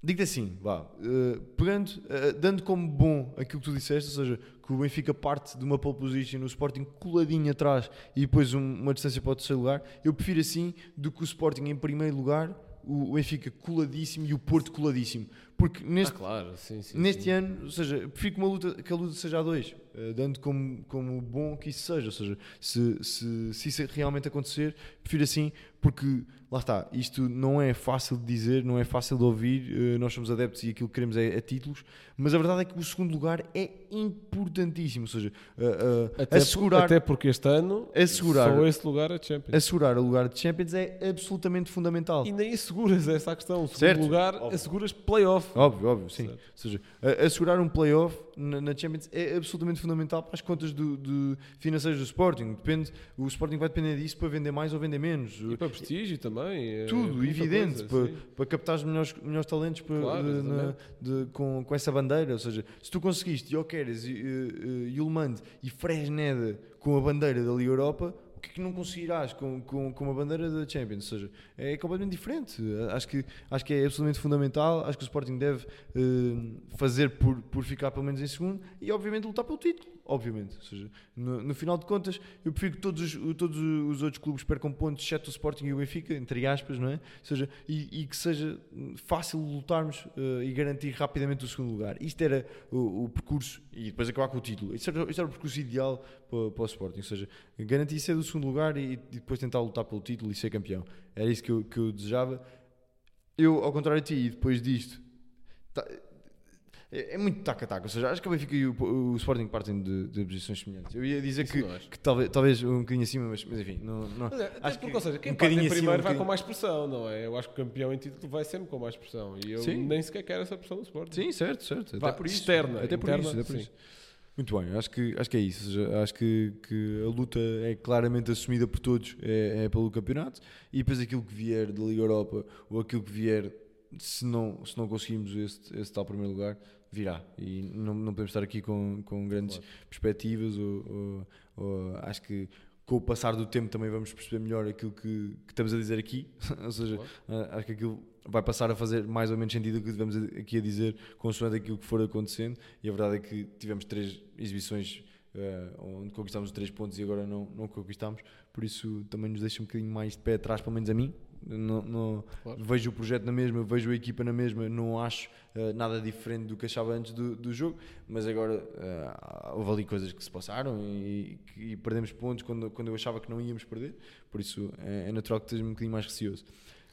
[SPEAKER 1] digo-te assim, vá, uh, pegando, uh, dando como bom aquilo que tu disseste, ou seja, que o Benfica parte de uma pole position, o Sporting coladinho atrás e depois um- uma distância para o terceiro lugar, eu prefiro assim do que o Sporting em primeiro lugar, o Benfica coladíssimo e o Porto coladíssimo. Porque neste
[SPEAKER 2] ah, claro, sim, sim.
[SPEAKER 1] Neste
[SPEAKER 2] sim.
[SPEAKER 1] ano, ou seja, prefiro que, uma luta, que a luta seja a dois, eh, dando como, como bom que isso seja. Ou seja, se, se, se isso realmente acontecer, prefiro assim, porque lá está, isto não é fácil de dizer, não é fácil de ouvir. eh, Nós somos adeptos e aquilo que queremos é, é títulos, mas a verdade é que o segundo lugar é importantíssimo. Ou seja, eh,
[SPEAKER 2] Até,
[SPEAKER 1] assegurar,
[SPEAKER 2] por- até porque este ano
[SPEAKER 1] Assegurar-
[SPEAKER 2] só esse lugar é Champions.
[SPEAKER 1] assegurar o lugar de Champions é absolutamente fundamental.
[SPEAKER 2] E nem asseguras essa a questão. O segundo
[SPEAKER 1] Certo.
[SPEAKER 2] lugar,
[SPEAKER 1] Óbvio.
[SPEAKER 2] asseguras playoff.
[SPEAKER 1] Óbvio, óbvio, sim.
[SPEAKER 2] Certo.
[SPEAKER 1] Ou seja, assegurar um playoff na, na Champions é absolutamente fundamental para as contas do, do- financeiras do Sporting. Depende, o Sporting vai depender disso para vender mais ou vender menos.
[SPEAKER 2] E para prestígio também. é
[SPEAKER 1] Tudo, evidente,
[SPEAKER 2] coisa,
[SPEAKER 1] para,
[SPEAKER 2] sim.
[SPEAKER 1] para captar os melhores, melhores talentos para-
[SPEAKER 2] Claro,
[SPEAKER 1] de- na- de- com, com essa bandeira. Ou seja, se tu conseguiste Jokeres, Yulmand e Fresneda com a bandeira da Liga Europa, que que não conseguirás com, com, com uma bandeira da Champions? Ou seja, é completamente diferente. Acho que, acho que é absolutamente fundamental. Acho que o Sporting deve eh, fazer por, por ficar pelo menos em segundo e, obviamente, lutar pelo título. Obviamente. Ou seja, no, no final de contas, eu prefiro que todos, os- todos os outros clubes percam pontos, exceto o Sporting e o Benfica, entre aspas, não é? Ou seja, e, e que seja fácil lutarmos eh, e garantir rapidamente o segundo lugar. Isto era o, o percurso e depois acabar com o título. Isto era, isto era o percurso ideal para, para o Sporting. Ou seja, garantir ser do segundo lugar e, e depois tentar lutar pelo título e ser campeão. Era isso que eu, que eu desejava. Eu, ao contrário de ti, depois disto, É, é muito taca-taca, ou seja, acho que o Benfica e o, o Sporting partem de, de posições semelhantes. Eu ia dizer
[SPEAKER 2] Isso
[SPEAKER 1] que,
[SPEAKER 2] acho.
[SPEAKER 1] que talvez, talvez um bocadinho acima, mas, mas enfim, não, não-
[SPEAKER 2] Mas é,
[SPEAKER 1] acho
[SPEAKER 2] porque,
[SPEAKER 1] que
[SPEAKER 2] ou seja, quem
[SPEAKER 1] um
[SPEAKER 2] parte em
[SPEAKER 1] acima,
[SPEAKER 2] primeiro
[SPEAKER 1] um
[SPEAKER 2] vai com mais pressão, não é? Eu acho que o campeão em título vai sempre com mais pressão. E eu
[SPEAKER 1] Sim.
[SPEAKER 2] nem sequer quero essa pressão do Sporting.
[SPEAKER 1] Sim, certo, certo.
[SPEAKER 2] Vá,
[SPEAKER 1] Até por isso.
[SPEAKER 2] externa,
[SPEAKER 1] Até por
[SPEAKER 2] interna,
[SPEAKER 1] isso, até por isso. Muito bem, acho que, acho que é isso. Seja, acho que, que a luta é claramente assumida por todos, é, é pelo campeonato, e depois aquilo que vier da Liga Europa ou aquilo que vier, se não, se não conseguirmos este, este tal primeiro lugar, virá. E não, não podemos estar aqui com, com grandes
[SPEAKER 2] Claro.
[SPEAKER 1] perspectivas, ou, ou- ou acho que com o passar do tempo também vamos perceber melhor aquilo que, que estamos a dizer aqui. ou seja,
[SPEAKER 2] Claro.
[SPEAKER 1] ah, acho que aquilo vai passar a fazer mais ou menos sentido o que estivemos aqui a dizer, consoante aquilo que for acontecendo. E a verdade é que tivemos três exibições ah, onde conquistámos os três pontos e agora não, não conquistámos. Por isso também nos deixa um bocadinho mais de pé atrás, pelo menos a mim. Não, não-
[SPEAKER 2] Claro.
[SPEAKER 1] Vejo o projeto na mesma, vejo a equipa na mesma, não acho ah, nada diferente do que achava antes do, do jogo, mas agora ah, houve ali coisas que se passaram e, e perdemos pontos quando, quando eu achava que não íamos perder, por isso é, é natural que esteja um bocadinho mais receoso.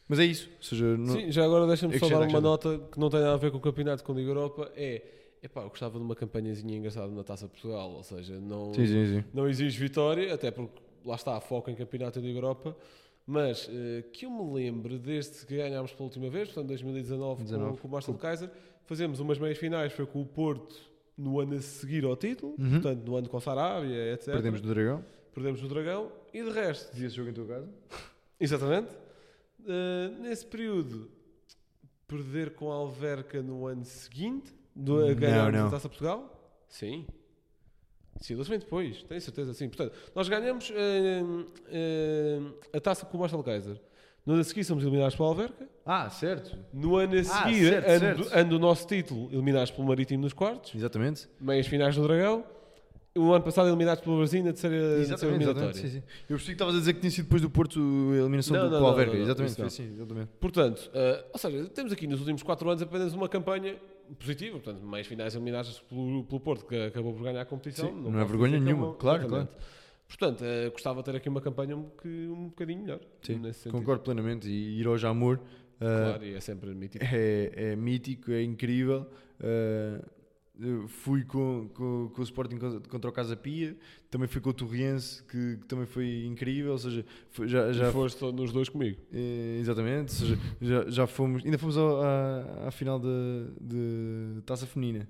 [SPEAKER 1] Mas é isso, seja, não-
[SPEAKER 2] Sim, já agora deixa-me só dar uma nota que não tem nada a ver com o campeonato com a Liga Europa. É, epá, eu gostava de uma campanhazinha engraçada na Taça Portugal, ou seja, não,
[SPEAKER 1] sim, sim, sim.
[SPEAKER 2] não exige vitória, até porque lá está a foco em campeonato da Liga Europa. Mas eh, que eu me lembre desde que ganhámos pela última vez, portanto 2019 com,
[SPEAKER 1] 19.
[SPEAKER 2] com o Marcelo Kaiser, fazemos umas meias finais, foi com o Porto no ano a seguir ao título,
[SPEAKER 1] Uhum.
[SPEAKER 2] portanto no ano com a Sarabia, etc.
[SPEAKER 1] Perdemos do Dragão.
[SPEAKER 2] Perdemos o Dragão e de resto
[SPEAKER 1] Vi esse jogo em tua casa?
[SPEAKER 2] Exatamente. Uh, nesse período, perder com a Alverca no ano seguinte, do, a
[SPEAKER 1] Não,
[SPEAKER 2] ganharmos
[SPEAKER 1] não.
[SPEAKER 2] a Taça Portugal? Sim. Sim, dois bem depois, tenho certeza, sim. Portanto, nós ganhamos uh, uh, a taça com o Marcelo Kaiser. No ano a seguir somos eliminados pela Alverca.
[SPEAKER 1] Ah, certo.
[SPEAKER 2] No ano a
[SPEAKER 1] Ah,
[SPEAKER 2] seguir,
[SPEAKER 1] certo,
[SPEAKER 2] ano,
[SPEAKER 1] certo.
[SPEAKER 2] ano do nosso título, eliminados pelo Marítimo nos quartos.
[SPEAKER 1] Exatamente.
[SPEAKER 2] Meias finais do Dragão. O ano passado eliminados pelo Brasil na terceira, na terceira
[SPEAKER 1] Exatamente,
[SPEAKER 2] eliminatória.
[SPEAKER 1] exatamente. Sim, sim. Eu percebi que estavas a dizer que tinha sido depois do Porto a eliminação
[SPEAKER 2] Não,
[SPEAKER 1] do
[SPEAKER 2] não,
[SPEAKER 1] Alverca.
[SPEAKER 2] não, não,
[SPEAKER 1] exatamente, foi assim, exatamente.
[SPEAKER 2] Portanto, eh, ou seja, temos aqui nos últimos 4 anos apenas uma campanha positiva, portanto, meias finais eliminadas pelo, pelo Porto, que acabou por ganhar a competição.
[SPEAKER 1] Sim, não é
[SPEAKER 2] posso
[SPEAKER 1] vergonha
[SPEAKER 2] que
[SPEAKER 1] nenhuma, claro,
[SPEAKER 2] exatamente. Portanto, eh, gostava de ter aqui uma campanha um, boc- um bocadinho melhor.
[SPEAKER 1] Sim, concordo plenamente. E ir ao Jamor ah,
[SPEAKER 2] Claro, é sempre mítico.
[SPEAKER 1] é, é mítico, é incrível. Ah, eu fui com, com, com o Sporting contra, o Casa Pia, também fui com o Torriense, que, que também foi incrível. Ou seja, foi- já, já
[SPEAKER 2] foste nos dois comigo.
[SPEAKER 1] Eh, exatamente, ou seja, já, já fomos, ainda fomos ao- à, à final da de taça feminina.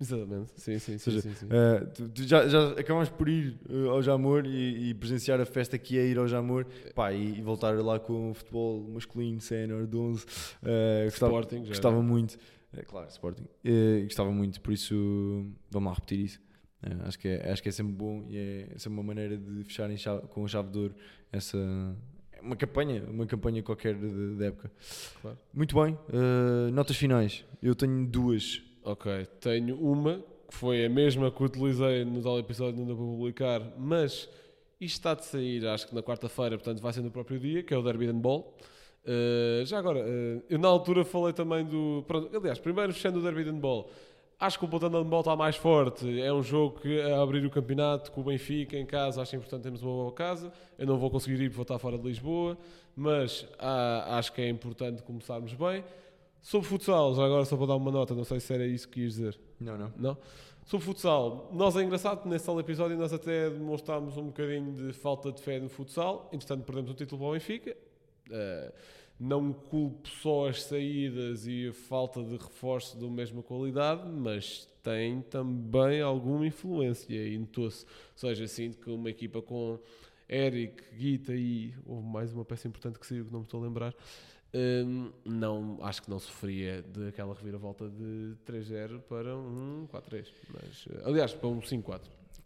[SPEAKER 2] Exatamente, sim, sim, sim.
[SPEAKER 1] seja,
[SPEAKER 2] sim, sim.
[SPEAKER 1] Eh, tu- tu já, já acabámos por ir eh, ao Jamor e, e presenciar a festa que é ir ao Jamor pá, e, e voltar lá com o futebol masculino, sénior, de 11. eh, gostava,
[SPEAKER 2] Sporting, já
[SPEAKER 1] gostava
[SPEAKER 2] era.
[SPEAKER 1] muito, é claro, Sporting, Eh, gostava muito, por isso vamos lá repetir isso. Eh, acho, que é, acho que é sempre bom e é sempre uma maneira de fechar chave- com a chave de ouro essa uma campanha, uma campanha qualquer de- da época.
[SPEAKER 2] Claro.
[SPEAKER 1] Muito bem, eh, notas finais. Eu tenho duas.
[SPEAKER 2] Ok, tenho uma que foi a mesma que utilizei no tal episódio ainda para publicar, mas isto está de sair, acho que na quarta-feira, portanto vai ser no próprio dia, que é o Derby and Ball. Uh, já agora, uh, eu na altura falei também do. Pronto, aliás, primeiro fechando o Derby and Ball, acho que o Bolton Handball está mais forte. É um jogo que a abrir o campeonato com o Benfica em casa, acho importante termos uma boa casa. Eu não vou conseguir ir porque vou estar fora de Lisboa, mas ah, acho que é importante começarmos bem. Sobre futsal, já agora só para dar uma nota, não sei se era isso que ias dizer.
[SPEAKER 1] Não, não.
[SPEAKER 2] Não? Sobre futsal, nós é engraçado que nesse tal episódio nós até demonstrámos um bocadinho de falta de fé no futsal, entretanto perdemos o título para o Benfica. Eh, não culpo só as saídas e a falta de reforço da mesma qualidade, mas tem também alguma influência e notou-se. Ou seja, sinto que uma equipa com Eric, Guita e houve mais uma peça importante que saiu que não me estou a lembrar. hum, não, acho que não sofria daquela reviravolta de 3-0 para um 4-3. Mas, eh, aliás, para um 5-4.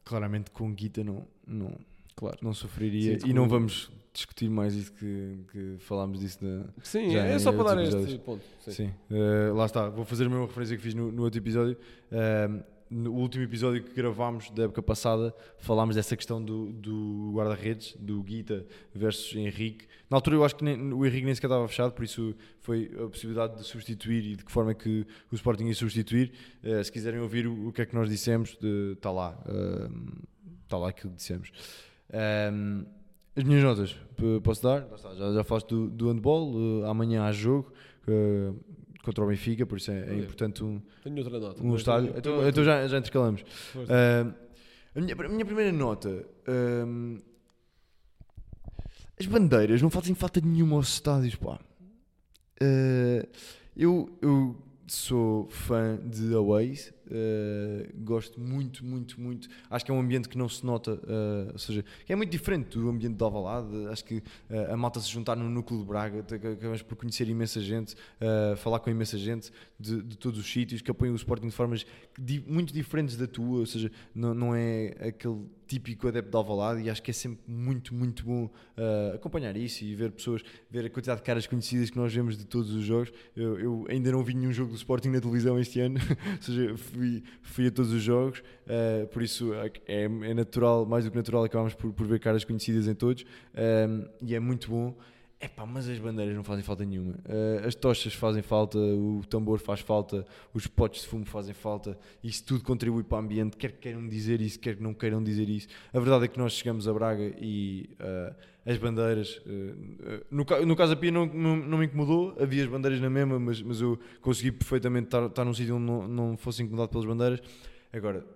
[SPEAKER 1] Claramente com Guita não, não,
[SPEAKER 2] Claro.
[SPEAKER 1] não sofreria.
[SPEAKER 2] Sinto
[SPEAKER 1] e não vamos discutir mais isso que, que falámos disso na,
[SPEAKER 2] Sim,
[SPEAKER 1] Já
[SPEAKER 2] é só para dar
[SPEAKER 1] outros
[SPEAKER 2] este
[SPEAKER 1] episódios.
[SPEAKER 2] ponto. Sim.
[SPEAKER 1] Sim, eh, lá está. Vou fazer a mesma referência que fiz no, no outro episódio. Ehm, no último episódio que gravámos da época passada, falámos dessa questão do, do guarda-redes, do Guita versus Henrique. Na altura, eu acho que nem- o Henrique nem sequer estava fechado, por isso foi a possibilidade de substituir e de que forma é que o Sporting ia substituir. Eh, se quiserem ouvir o, o que é que nós dissemos, está lá. Está lá aquilo que dissemos. Ehm, as minhas notas, posso dar? Já, já falaste do, do handball, eh, amanhã há jogo. eh, contra o Benfica, por isso é, é importante um,
[SPEAKER 2] Tenho outra nota.
[SPEAKER 1] um estádio.
[SPEAKER 2] mas-
[SPEAKER 1] Então, então já, já intercalamos. Ah, a, minha, a minha primeira nota. as bandeiras não fazem falta nenhuma aos estádios, pá. Ah, eu, eu sou fã de Aways, ah, gosto muito, muito, muito. Acho que é um ambiente que não se nota, ah, ou seja, é muito diferente do ambiente de Alvalade. Acho que ah, a malta se juntar no núcleo de Braga, acabamos por conhecer imensa gente, falar com imensa gente de, de todos os sítios que apoiam o Sporting de formas di- muito diferentes da tua, ou seja, não, não é aquele típico adepto de Alvalade e acho que é sempre muito, muito bom ah, acompanhar isso e ver pessoas, ver a quantidade de caras conhecidas que nós vemos de todos os jogos. Eu, eu ainda não vi nenhum jogo do Sporting na televisão este ano, ou seja, fui, fui a todos os jogos, ah, por isso é, é natural, mais do que natural, acabamos por, por ver caras conhecidas em todos ah, e é muito bom. Epá, mas as bandeiras não fazem falta nenhuma. Ah, as tochas fazem falta, o tambor faz falta, os potes de fumo fazem falta. Isso tudo contribui para o ambiente, quer que queiram dizer isso, quer que não queiram dizer isso. A verdade é que nós chegamos a Braga e ah, as bandeiras. ah, no, ca- no caso a Pia não, não, não me incomodou, havia as bandeiras na mesma, mas, mas eu consegui perfeitamente estar, estar num sítio onde não, não fosse incomodado pelas bandeiras. Agora,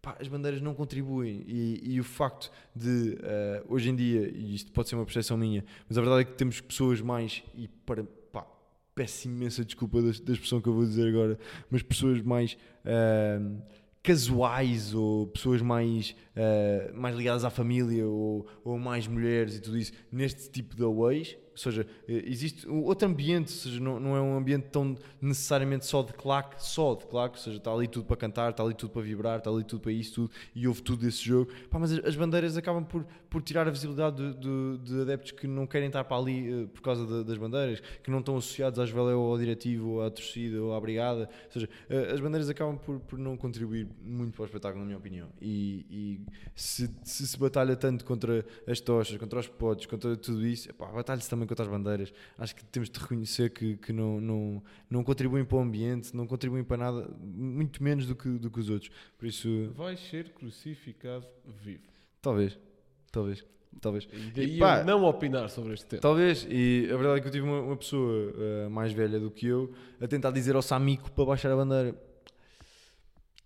[SPEAKER 1] pá, as bandeiras não contribuem e, e o facto de eh, hoje em dia, e isto pode ser uma percepção minha, mas a verdade é que temos pessoas mais e para pá, peço imensa desculpa da, da expressão que eu vou dizer agora, mas pessoas mais eh, casuais ou pessoas mais, eh, mais ligadas à família ou, ou mais mulheres e tudo isso neste tipo de aways. Ou seja, eh, existe outro ambiente, ou seja, não, não é um ambiente tão necessariamente só de claque, só de claque, ou seja, está ali tudo para cantar, está ali tudo para vibrar, está ali tudo para isso, tudo, e houve tudo desse jogo. Pá, mas as, as bandeiras acabam por, por tirar a visibilidade de, de- de adeptos que não querem estar para ali eh, por causa da- das bandeiras, que não estão associados às ou ao diretivo, à torcida, ou à brigada. Ou seja, eh, as bandeiras acabam por, por não contribuir muito para o espetáculo, na minha opinião. E se, se se batalha tanto contra as tochas, contra os potes, contra tudo isso, batalha-se também contra as bandeiras. Acho que temos de reconhecer que, que não, não, não contribuem para o ambiente, não contribuem para nada, muito menos do que, do que os outros. Por isso,
[SPEAKER 2] Vai ser crucificado vivo.
[SPEAKER 1] talvez, talvez, talvez.
[SPEAKER 2] E daí
[SPEAKER 1] E pá,
[SPEAKER 2] não opinar sobre este tema.
[SPEAKER 1] Talvez, e a verdade é que eu tive uma, uma pessoa eh, mais velha do que eu a tentar dizer ao Samico para baixar a bandeira.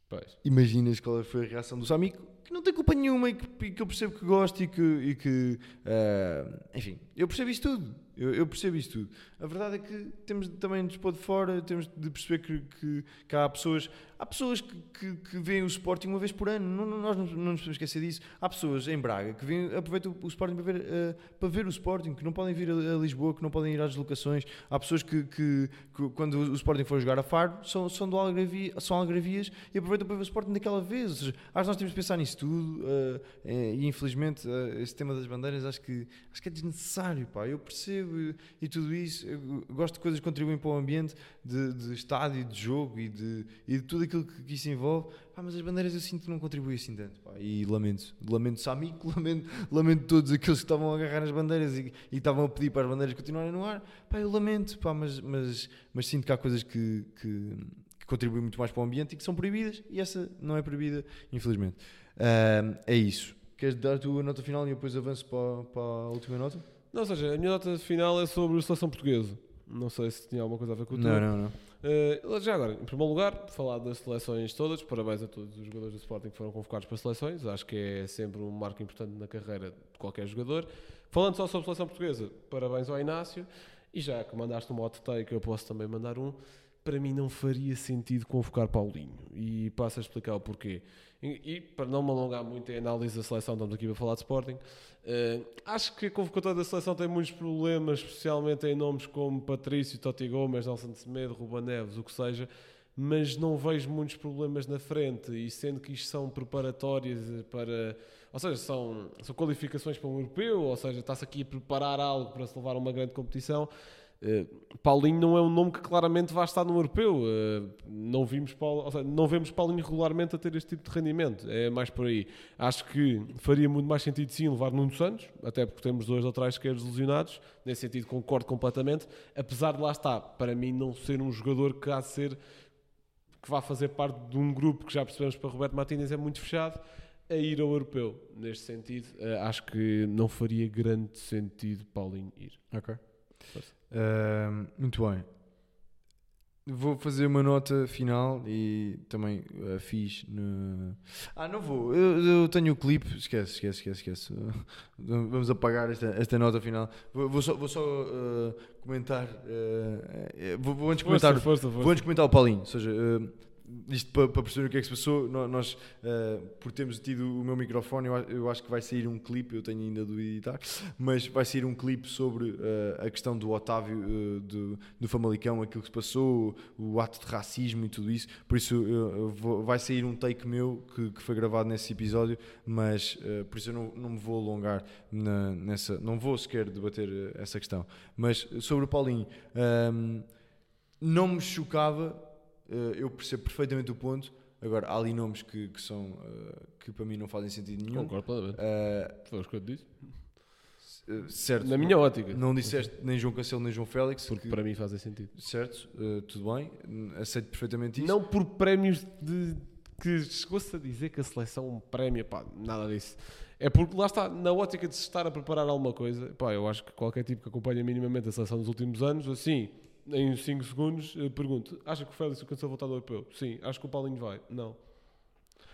[SPEAKER 2] Pois.
[SPEAKER 1] Imaginas qual foi a reação do Samico, não tem culpa nenhuma e que, e que eu percebo que gosto e que, e que eh, enfim, eu percebo isso tudo. Eu, eu percebo isso tudo. A verdade é que temos também de pôr de fora, temos de perceber que, que, que há pessoas, há pessoas que, que, que veem o Sporting uma vez por ano, não, não- nós não, não nos podemos esquecer disso. Há pessoas em Braga que vêm, aproveitam o Sporting para ver, eh, para ver o Sporting, que não podem vir a, a Lisboa, que não podem ir às deslocações. Há pessoas que, que, quando o Sporting for jogar a Faro, são, são, do são e aproveitam para ver o Sporting daquela vez. Seja, acho que nós temos de pensar nisso tudo eh, eh, e infelizmente eh, esse tema das bandeiras acho que, acho que é desnecessário. Pá. Eu percebo e, e tudo isso. Eu gosto de coisas que contribuem para o ambiente de, de estádio, de jogo e de, e de tudo aquilo que, que isso envolve. Pá, mas as bandeiras eu sinto que não contribuem assim tanto. Pá. E lamento. Lamento Samico, lamento, lamento todos aqueles que estavam a agarrar as bandeiras e, e estavam a pedir para as bandeiras continuarem no ar. Pá, eu lamento, pá, mas, mas, mas sinto que há coisas que, que, que contribuem muito mais para o ambiente e que são proibidas e essa não é proibida, infelizmente. Ahm, é isso. Queres dar a tua nota final e depois avanço para, para a última nota?
[SPEAKER 2] Não, ou seja, a minha nota final é sobre a seleção portuguesa. Não sei se tinha alguma coisa a ver com o.
[SPEAKER 1] Não, não, não.
[SPEAKER 2] Eh, já agora, em primeiro lugar, falar das seleções todas. Parabéns a todos os jogadores do Sporting que foram convocados para seleções. Acho que é sempre um marco importante na carreira de qualquer jogador. Falando só sobre a seleção portuguesa, parabéns ao Inácio. E já que mandaste um hot take, eu posso também mandar um. Para mim não faria sentido convocar Paulinho. E passo a explicar o porquê. E, e, para não me alongar muito em análise da seleção, estamos aqui a falar de Sporting. eh, acho que a convocatória da seleção tem muitos problemas, especialmente em nomes como Patrício, Totti Gomes, Nelson Semedo, Ruba Neves, o que seja, mas não vejo muitos problemas na frente. E sendo que isto são preparatórias para. Ou seja, são, são qualificações para um europeu, ou seja, está-se aqui a preparar algo para se levar a uma grande competição. Eh, Paulinho não é um nome que claramente vai estar no europeu. Eh, não, vimos Paulo, seja, não vemos Paulinho regularmente a ter este tipo de rendimento. É mais por aí. Acho que faria muito mais sentido sim levar Nuno Santos, até porque temos dois laterais esquerdos lesionados. Nesse sentido, concordo completamente. Apesar de lá estar, para mim, não ser um jogador que há de ser que vá fazer parte de um grupo que já percebemos para Roberto Martínez é muito fechado a ir ao europeu. Neste sentido, eh, acho que não faria grande sentido Paulinho ir.
[SPEAKER 1] Ok. Ahm, muito bem. Vou fazer uma nota final e também uh, fiz no... Ah, não vou. Eu, eu tenho o clipe. Esquece, esquece, esquece, esquece. Uh, vamos apagar esta, esta nota final. Vou, vou só, vou só uh, comentar. uh, vou, vou antes comentar.
[SPEAKER 2] Força, força, força.
[SPEAKER 1] Vou antes comentar o Paulinho. Ou seja, uh, isto para, para perceber o que é que se passou, nó- nós, uh, por termos tido o meu microfone, eu, eu acho que vai sair um clipe, eu tenho ainda de editar, mas vai sair um clipe sobre uh, a questão do Otávio, uh, do, do Famalicão, aquilo que se passou, o ato de racismo e tudo isso. Por isso, vou- vai sair um take meu que, que foi gravado nesse episódio, mas por isso eu não, não me vou alongar na- nessa, não vou sequer debater essa questão. Mas sobre o Paulinho, um, não me chocava, eu percebo perfeitamente o ponto. Agora, há ali nomes que, que são eh, que para mim não fazem sentido nenhum.
[SPEAKER 2] Concordo plenamente.
[SPEAKER 1] Eh,
[SPEAKER 2] Foi o que eu te disse.
[SPEAKER 1] eh, certo,
[SPEAKER 2] Na minha ótica.
[SPEAKER 1] não disseste nem João Cancelo nem João Félix,
[SPEAKER 2] Porque
[SPEAKER 1] que-
[SPEAKER 2] para mim fazem sentido.
[SPEAKER 1] certo, eh, tudo bem, aceito perfeitamente isso.
[SPEAKER 2] Não por prémios de que chegou-se a dizer que a seleção é um prémio, pá, nada disso. É porque lá está, na ótica de se estar a preparar alguma coisa, pá, eu acho que qualquer tipo que acompanha minimamente a seleção dos últimos anos, assim, em 5 segundos, eh, pergunto: acha que o Félix alcançou a voltar ao europeu? Sim. Acho que o Paulinho vai? Não.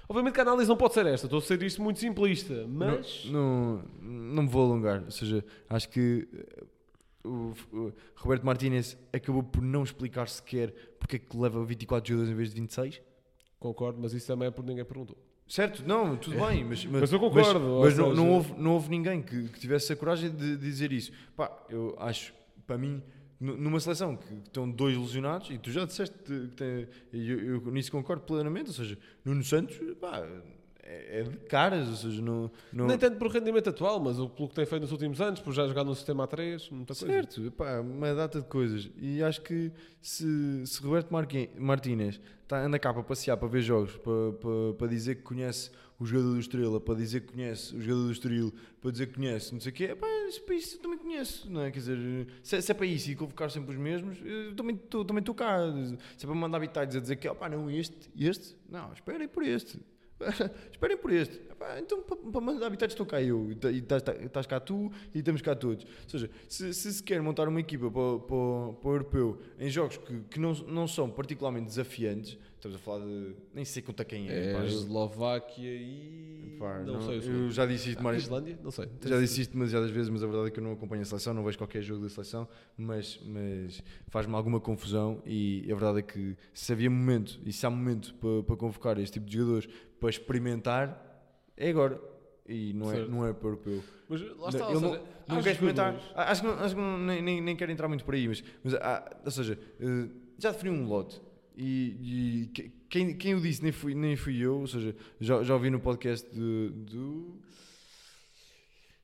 [SPEAKER 2] Obviamente que a análise não pode ser esta, estou a ser isto muito simplista, mas.
[SPEAKER 1] Não, não, não me vou alongar, ou seja, acho que eh, o, o Roberto Martínez acabou por não explicar sequer porque é que leva 24 jogadores em vez de 26.
[SPEAKER 2] Concordo, mas isso também é porque ninguém perguntou.
[SPEAKER 1] Certo, não, tudo bem, mas,
[SPEAKER 2] Mas eu concordo, ou
[SPEAKER 1] Mas, não, não houve, não houve ninguém que, que tivesse a coragem de dizer isso. Pá, eu acho, para mim, numa seleção que estão dois lesionados, e tu já disseste que tem, eu, eu nisso concordo plenamente, ou seja, Nuno Santos, pá, é, é de caras, ou seja, não. não
[SPEAKER 2] Nem tanto por rendimento atual, mas pelo que tem feito nos últimos anos, por já jogar no sistema A3, muita coisa.
[SPEAKER 1] Certo, pá, uma data de coisas. E acho que se, se Roberto Martínez tá, anda cá para passear, para ver jogos, para, para, para dizer que conhece o jogador do Estrela, para dizer que conhece o jogador do Estoril, para dizer que conhece não sei o quê, pá, isso, para isso eu também conheço, não é? Quer dizer, se, é- se é para isso e convocar sempre os mesmos, eu também estou também cá. Se é para mandar bitados a dizer que, opá, não, este, este, não, esperem por este. Esperem por este. Epá, então, para, para mandar habitantes, estou cá eu. E tá- estás, estás cá tu e estamos cá todos. Ou seja, se se, se quer montar uma equipa para, para, para o europeu em jogos que, que não, não são particularmente desafiantes, estamos a falar de. nem sei conta quem é.
[SPEAKER 2] É
[SPEAKER 1] pá,
[SPEAKER 2] Eslováquia e.
[SPEAKER 1] pá,
[SPEAKER 2] não,
[SPEAKER 1] não,
[SPEAKER 2] sei
[SPEAKER 1] eu já disse isto
[SPEAKER 2] Ah,
[SPEAKER 1] mais.
[SPEAKER 2] Islândia? Não sei.
[SPEAKER 1] Já disse isto demasiadas vezes, mas a verdade é que eu não acompanho a seleção, não vejo qualquer jogo da seleção, mas, mas faz-me alguma confusão e a verdade é que se havia momento e se há momento para, para convocar este tipo de jogadores para experimentar, é agora. E não é, não é para o europeu.
[SPEAKER 2] Mas lá
[SPEAKER 1] Não,
[SPEAKER 2] está,
[SPEAKER 1] não-
[SPEAKER 2] seja,
[SPEAKER 1] Não
[SPEAKER 2] há
[SPEAKER 1] quero experimentar.
[SPEAKER 2] jogadores-
[SPEAKER 1] Ah, Acho que, não, acho que não- nem, nem, nem quero entrar muito por aí, mas, mas ah, ou seja, eh, já defini um lote. E, e que- quem, quem o disse nem fui, nem fui eu, ou seja, já, já ouvi no podcast de- do.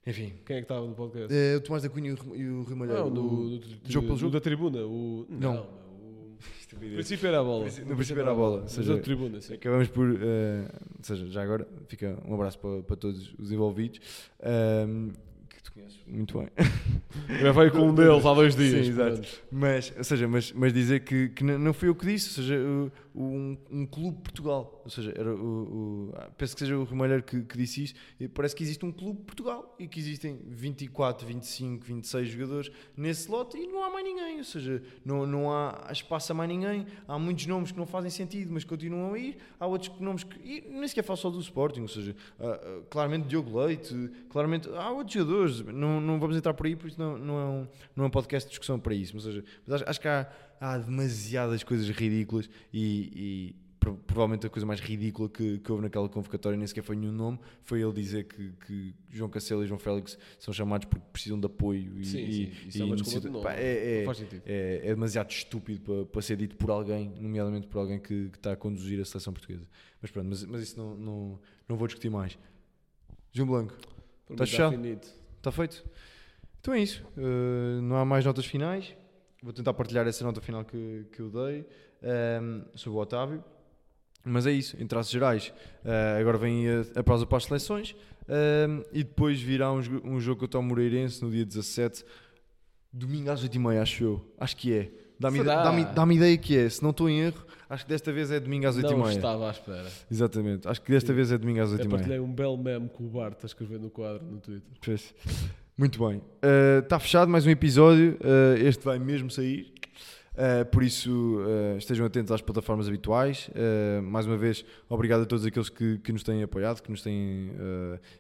[SPEAKER 1] Enfim,
[SPEAKER 2] Quem é que estava no podcast?
[SPEAKER 1] eh, o Tomás da Cunha e o Rui- o Rui Malheiro.
[SPEAKER 2] Não, no,
[SPEAKER 1] o-
[SPEAKER 2] no,
[SPEAKER 1] jogo pelo jogo?
[SPEAKER 2] da tribuna. O,
[SPEAKER 1] Não.
[SPEAKER 2] não, o no princípio era a bola.
[SPEAKER 1] No princípio era a bola, ou seja,
[SPEAKER 2] tribuna, sim.
[SPEAKER 1] Acabamos por. eh, ou seja, já agora fica um abraço para, para todos os envolvidos. ehm, que tu conheces muito bem.
[SPEAKER 2] Já veio com um deles há dois dias.
[SPEAKER 1] Sim, exato. Mas, ou seja, mas, mas dizer que, que não fui eu que disse, ou seja, um, um clube Portugal, ou seja, era o, o- ah, penso que seja o Ramalheiro que, que disse isto, e parece que existe um clube Portugal e que existem 24, 25, 26 jogadores nesse lote e não há mais ninguém, ou seja, não, não há espaço a mais ninguém, há muitos nomes que não fazem sentido, mas continuam a ir, há outros nomes que, e nem sequer falo só do Sporting, ou seja, ah, ah, claramente Diogo Leite, claramente, há outros jogadores, não, não vamos entrar por aí, por isso não, não, é um, não é um podcast de discussão para isso, ou seja, mas acho, acho que há, há demasiadas coisas ridículas e, e pro- provavelmente a coisa mais ridícula que, que houve naquela convocatória nem sequer foi nenhum nome, foi ele dizer que, que João Cancelo e João Félix são chamados porque precisam de apoio e,
[SPEAKER 2] Sim,
[SPEAKER 1] e,
[SPEAKER 2] sim. É
[SPEAKER 1] e necessitam- pá, é, é,
[SPEAKER 2] Não faz sentido.
[SPEAKER 1] é, é demasiado estúpido para, para ser dito por alguém, nomeadamente por alguém que, que está a conduzir a seleção portuguesa. Mas pronto, mas, mas isso não, não, não vou discutir mais. João Blanco, Tá
[SPEAKER 2] está
[SPEAKER 1] fechado? está feito? Então é isso. Uh, não há mais notas finais. Vou tentar partilhar essa nota final que, que eu dei um, sobre o Otávio. Mas é isso, em traços gerais. Uh, agora vem a, a pausa para as seleções um, e depois virá um, um jogo contra o Moreirense no dia 17, domingo às 8h30, acho eu. Acho que é. Dá-me
[SPEAKER 2] Será?
[SPEAKER 1] dá dá ideia que é. Se não estou em erro, acho que desta vez é domingo às 8h30.
[SPEAKER 2] Não estava à espera.
[SPEAKER 1] Exatamente, acho que desta vez é domingo às
[SPEAKER 2] Eu
[SPEAKER 1] 8h30.
[SPEAKER 2] partilhei um belo meme com o Bart a escrever no quadro no Twitter.
[SPEAKER 1] Pois. Muito bem. Está fechado mais um episódio. Uh, este vai mesmo sair. Uh, por isso, uh, estejam atentos às plataformas habituais. Uh, mais uma vez, obrigado a todos aqueles que, que nos têm apoiado, que nos têm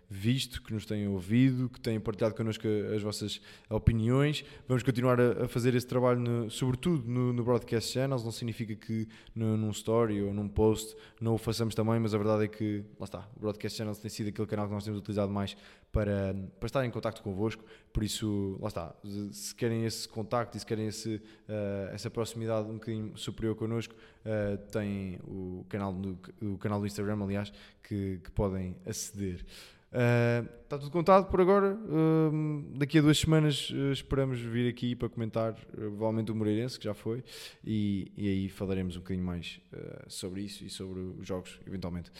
[SPEAKER 1] visto, que nos têm ouvido, que têm partilhado connosco as vossas opiniões. Vamos continuar a, a fazer esse trabalho, no, sobretudo no, no, Broadcast Channels. Não significa que no, num story ou num post não o façamos também, mas a verdade é que, lá está, o Broadcast Channels tem sido aquele canal que nós temos utilizado mais para, para estar em contato convosco. Por isso, lá está, se querem esse contacto e se querem esse, uh, essa proximidade um bocadinho superior connosco, uh, têm o canal, do, o canal do Instagram, aliás, que, que podem aceder. Uh, está tudo contado por agora. Uh, daqui a duas semanas uh, esperamos vir aqui para comentar, provavelmente o Moreirense, que já foi, e, e aí falaremos um bocadinho mais sobre isso e sobre os jogos, eventualmente,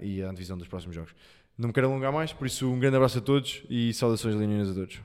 [SPEAKER 1] e a antevisão dos próximos jogos. Não me quero alongar mais, por isso um grande abraço a todos e saudações leoninas a todos.